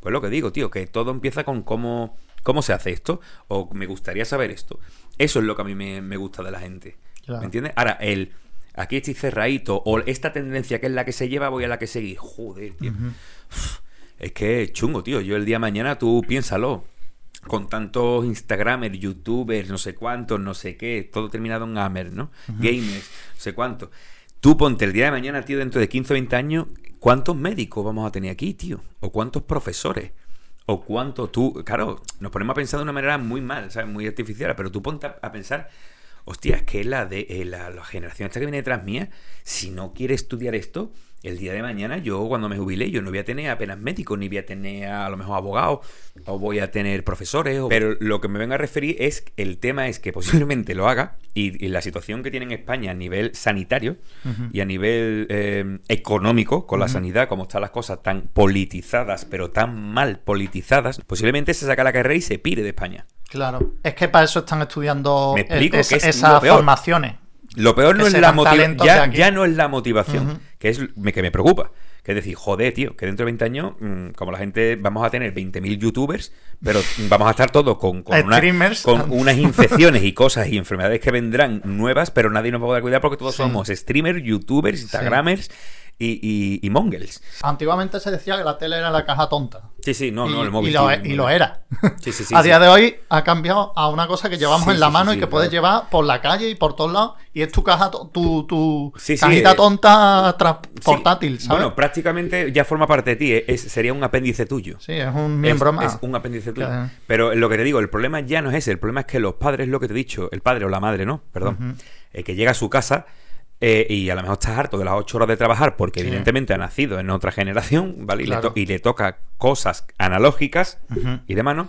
Pues lo que digo, tío, que todo empieza con cómo, cómo se hace esto, o me gustaría saber esto. Eso es lo que a mí me, me gusta de la gente. Claro. ¿Me entiendes? Ahora, el aquí estoy cerradito, o esta tendencia que es la que se lleva, voy a la que seguir. Joder, tío. Es que es chungo, tío. Yo el día de mañana, tú piénsalo. Con tantos Instagramers, YouTubers, no sé cuántos, no sé qué, todo terminado en Gamer, ¿no? Gamers, no sé cuánto. Tú ponte el día de mañana, tío, dentro de 15 o 20 años, ¿cuántos médicos vamos a tener aquí, tío? ¿O cuántos profesores? ¿O cuántos tú? Claro, nos ponemos a pensar de una manera muy mal, ¿sabes? Muy artificial, pero tú ponte a, a pensar, hostia, es que la de eh, la, la generación esta que viene detrás mía, si no quiere estudiar esto, el día de mañana yo cuando me jubile yo no voy a tener apenas médicos, ni voy a tener a, a lo mejor abogados, o voy a tener profesores, o- pero lo que me vengo a referir es, el tema es que posiblemente lo haga, y, y la situación que tiene en España a nivel sanitario y a nivel eh, económico con la sanidad, como están las cosas tan politizadas, pero tan mal politizadas, posiblemente se saca la carrera y se pire de España. Claro. Es que para eso están estudiando explico, es- es esas formaciones. Lo peor no es la Ya, ya no es la motivación, que es me- que me preocupa. Que es decir, joder, tío, que dentro de 20 años, mm, como la gente, vamos a tener 20.000 youtubers, pero vamos a estar todos con, con, una- Streamers. con unas infecciones y cosas y enfermedades que vendrán nuevas, pero nadie nos va a poder cuidar porque todos Sí. somos streamers, youtubers, instagramers y, y, y mongels. Antiguamente se decía que la tele era la caja tonta. Sí, sí, no, y, no, el móvil. y lo, sí, y lo era. Sí, sí, sí, a día de hoy ha cambiado a una cosa que llevamos en la mano y que puedes claro. llevar por la calle y por todos lados. Y es tu caja, tu, tu cajita eh, tonta portátil, ¿sabes? Bueno, prácticamente ya forma parte de ti, eh, es, sería un apéndice tuyo. sí, es un miembro es, más. es un apéndice tuyo. Claro. Pero lo que te digo, el problema ya no es ese. El problema es que los padres, lo que te he dicho, el padre o la madre, ¿no? Perdón. eh, que llega a su casa eh, y a lo mejor estás harto de las ocho horas de trabajar porque Sí. evidentemente ha nacido en otra generación, ¿vale? Y, le, Claro. y le toca cosas analógicas y de mano.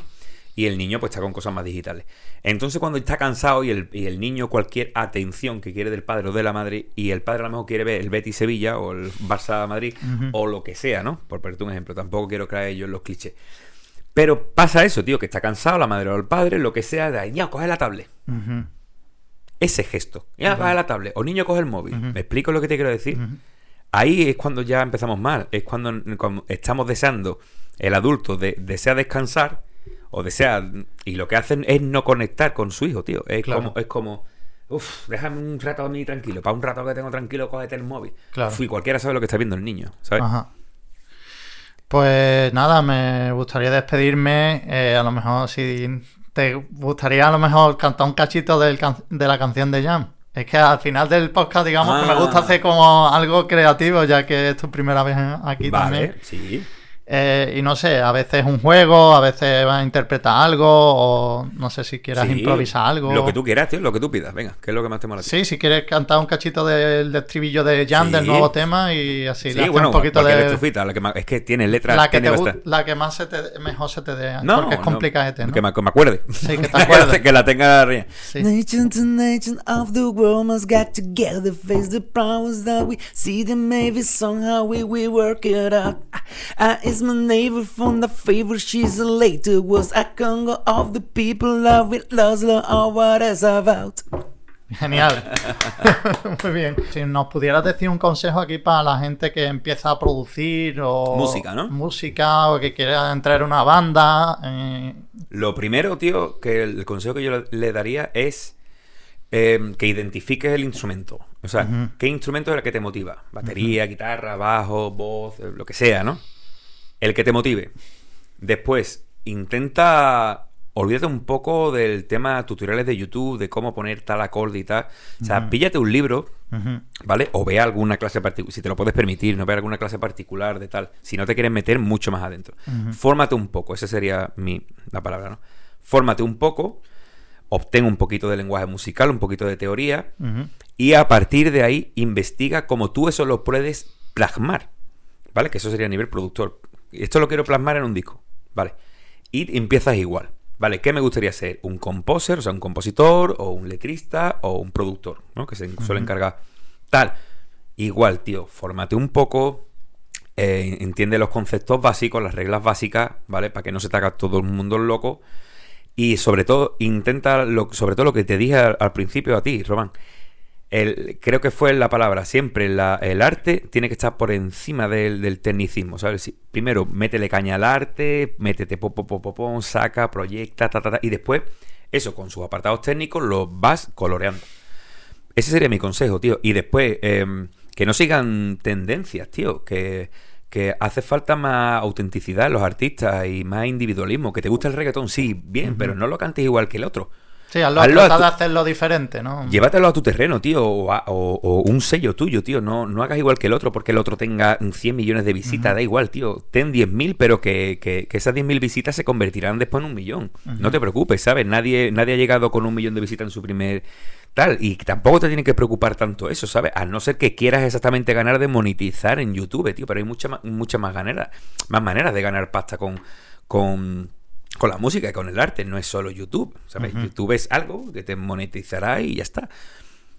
Y el niño pues está con cosas más digitales. Entonces cuando está cansado y el, y el niño cualquier atención que quiere del padre o de la madre y el padre a lo mejor quiere ver el Betis Sevilla o el Barça Madrid o lo que sea, ¿no? Por ponerte un ejemplo, tampoco quiero caer yo en los clichés. Pero pasa eso, tío, que está cansado la madre o el padre, lo que sea, de ahí, ya, coge la tablet. Ese gesto. Ya, coge la tablet. O niño coge el móvil. ¿Me explico lo que te quiero decir? Ahí es cuando ya empezamos mal. Es cuando, cuando estamos deseando, el adulto de- desea descansar o desea. Y lo que hacen es no conectar con su hijo, tío. Es Claro. como. Es como Uf, déjame un rato a mí tranquilo. Para un rato que tengo tranquilo, cógete el móvil. Claro. Uf, y cualquiera sabe lo que está viendo el niño, ¿sabes? Ajá. Pues nada, me gustaría despedirme. eh, a lo mejor si te gustaría a lo mejor cantar un cachito del can- de la canción de Jam. Es que al final del podcast, digamos que me Ah. gusta hacer como algo creativo, ya que es tu primera vez aquí vale, también. sí. Eh, y no sé, a veces un juego, a veces vas a interpretar algo, o no sé si quieras Sí, improvisar algo. Lo que tú quieras, tío, lo que tú pidas. Venga, ¿qué es lo que más te mola? Sí, si quieres cantar un cachito del, del estribillo de Jam, Sí. del nuevo tema, y así Sí, le bueno, un poquito de. estrofita, la que más- es que tiene letras, La que, tiene te la que más se te, mejor se te dé, No, porque es no, complicadete, ¿no? Que me, que me acuerde. Sí, que te acuerdes. que la tenga. Sí. Nation to nation of the world must get together, face the problems that we see. Then maybe somehow we we work it out. I is my neighbor from the favor. She's a later was a Congo of the people love with loves love or what it's about. Genial. Muy bien. Si nos pudieras decir un consejo aquí para la gente que empieza a producir o Música, ¿no? Música o que quiera entrar en una banda. eh, Lo primero, tío, que el consejo que yo le- daría es eh, que identifiques el instrumento. O sea. ¿qué instrumento es el que te motiva? Batería, guitarra, bajo, voz, eh, lo que sea, ¿no? El que te motive. Después, intenta. Olvídate un poco del tema tutoriales de YouTube, de cómo poner tal acorde y tal. O sea, Ujú. píllate un libro, ¿vale? O ve alguna clase particular, si te lo puedes permitir, no ve alguna clase particular de tal, si no te quieres meter mucho más adentro. Ujú. Fórmate un poco, esa sería mi, la palabra, ¿no? Fórmate un poco, obtén un poquito de lenguaje musical, un poquito de teoría, y a partir de ahí investiga cómo tú eso lo puedes plasmar, ¿vale? Que eso sería a nivel productor. Esto lo quiero plasmar en un disco, ¿vale? Y empiezas igual, ¿vale? ¿Qué me gustaría ser? Un composer, o sea, un compositor, o un letrista, o un productor, ¿no? Que se suele encargar. Tal. Igual, tío, fórmate un poco, eh, entiende los conceptos básicos, las reglas básicas, ¿vale? Para que no se te haga todo el mundo loco. Y sobre todo, intenta, lo, sobre todo lo que te dije al, al principio a ti, Román. El, creo que fue la palabra, siempre la- el arte tiene que estar por encima del, del tecnicismo, ¿sabes? Si- primero, métele caña al arte, métete pop, pop, pop, pop, pom, saca, proyecta, ta, ta, ta, y después, eso, con sus apartados técnicos, los vas coloreando. Ese sería mi consejo, tío. Y después, eh, que no sigan tendencias, tío. Que, que hace falta más autenticidad en los artistas y más individualismo. Que te gusta el reggaetón, sí, bien, pero no lo cantes igual que el otro. Sí, hazlo, Hazlo a trata tu- de hacerlo diferente, ¿no? Llévatelo a tu terreno, tío, o, a- o- o un sello tuyo, tío. No, no hagas igual que el otro porque el otro tenga 100 millones de visitas, da igual, tío. Ten 10.000, pero que, que, que esas 10.000 visitas se convertirán después en un millón. No te preocupes, ¿sabes? Nadie, nadie ha llegado con un millón de visitas en su primer tal. Y tampoco te tiene que preocupar tanto eso, ¿sabes? A no ser que quieras exactamente ganar de monetizar en YouTube, tío. Pero hay muchas más, muchas más maneras, más maneras de ganar pasta con... con con la música y con el arte, no es solo YouTube, ¿sabes? YouTube es algo que te monetizará y ya está.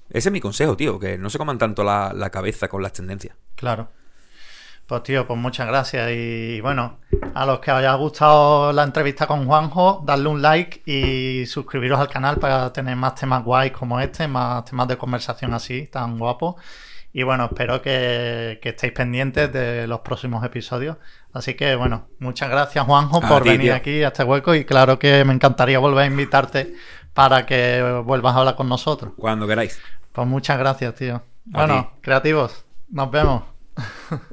Ese es mi consejo, tío, que no se coman tanto la, la cabeza con las tendencias. Claro. Pues tío, pues muchas gracias. Y bueno, a los que os haya gustado la entrevista con Juanjo, darle un like y suscribiros al canal para tener más temas guays como este, más temas de conversación así, tan guapos. Y bueno, espero que, que estéis pendientes de los próximos episodios. Así que bueno, muchas gracias Juanjo por ti, venir tío. aquí a este hueco y claro que me encantaría volver a invitarte para que vuelvas a hablar con nosotros. Cuando queráis. Pues muchas gracias, tío. Bueno, creativos, nos vemos.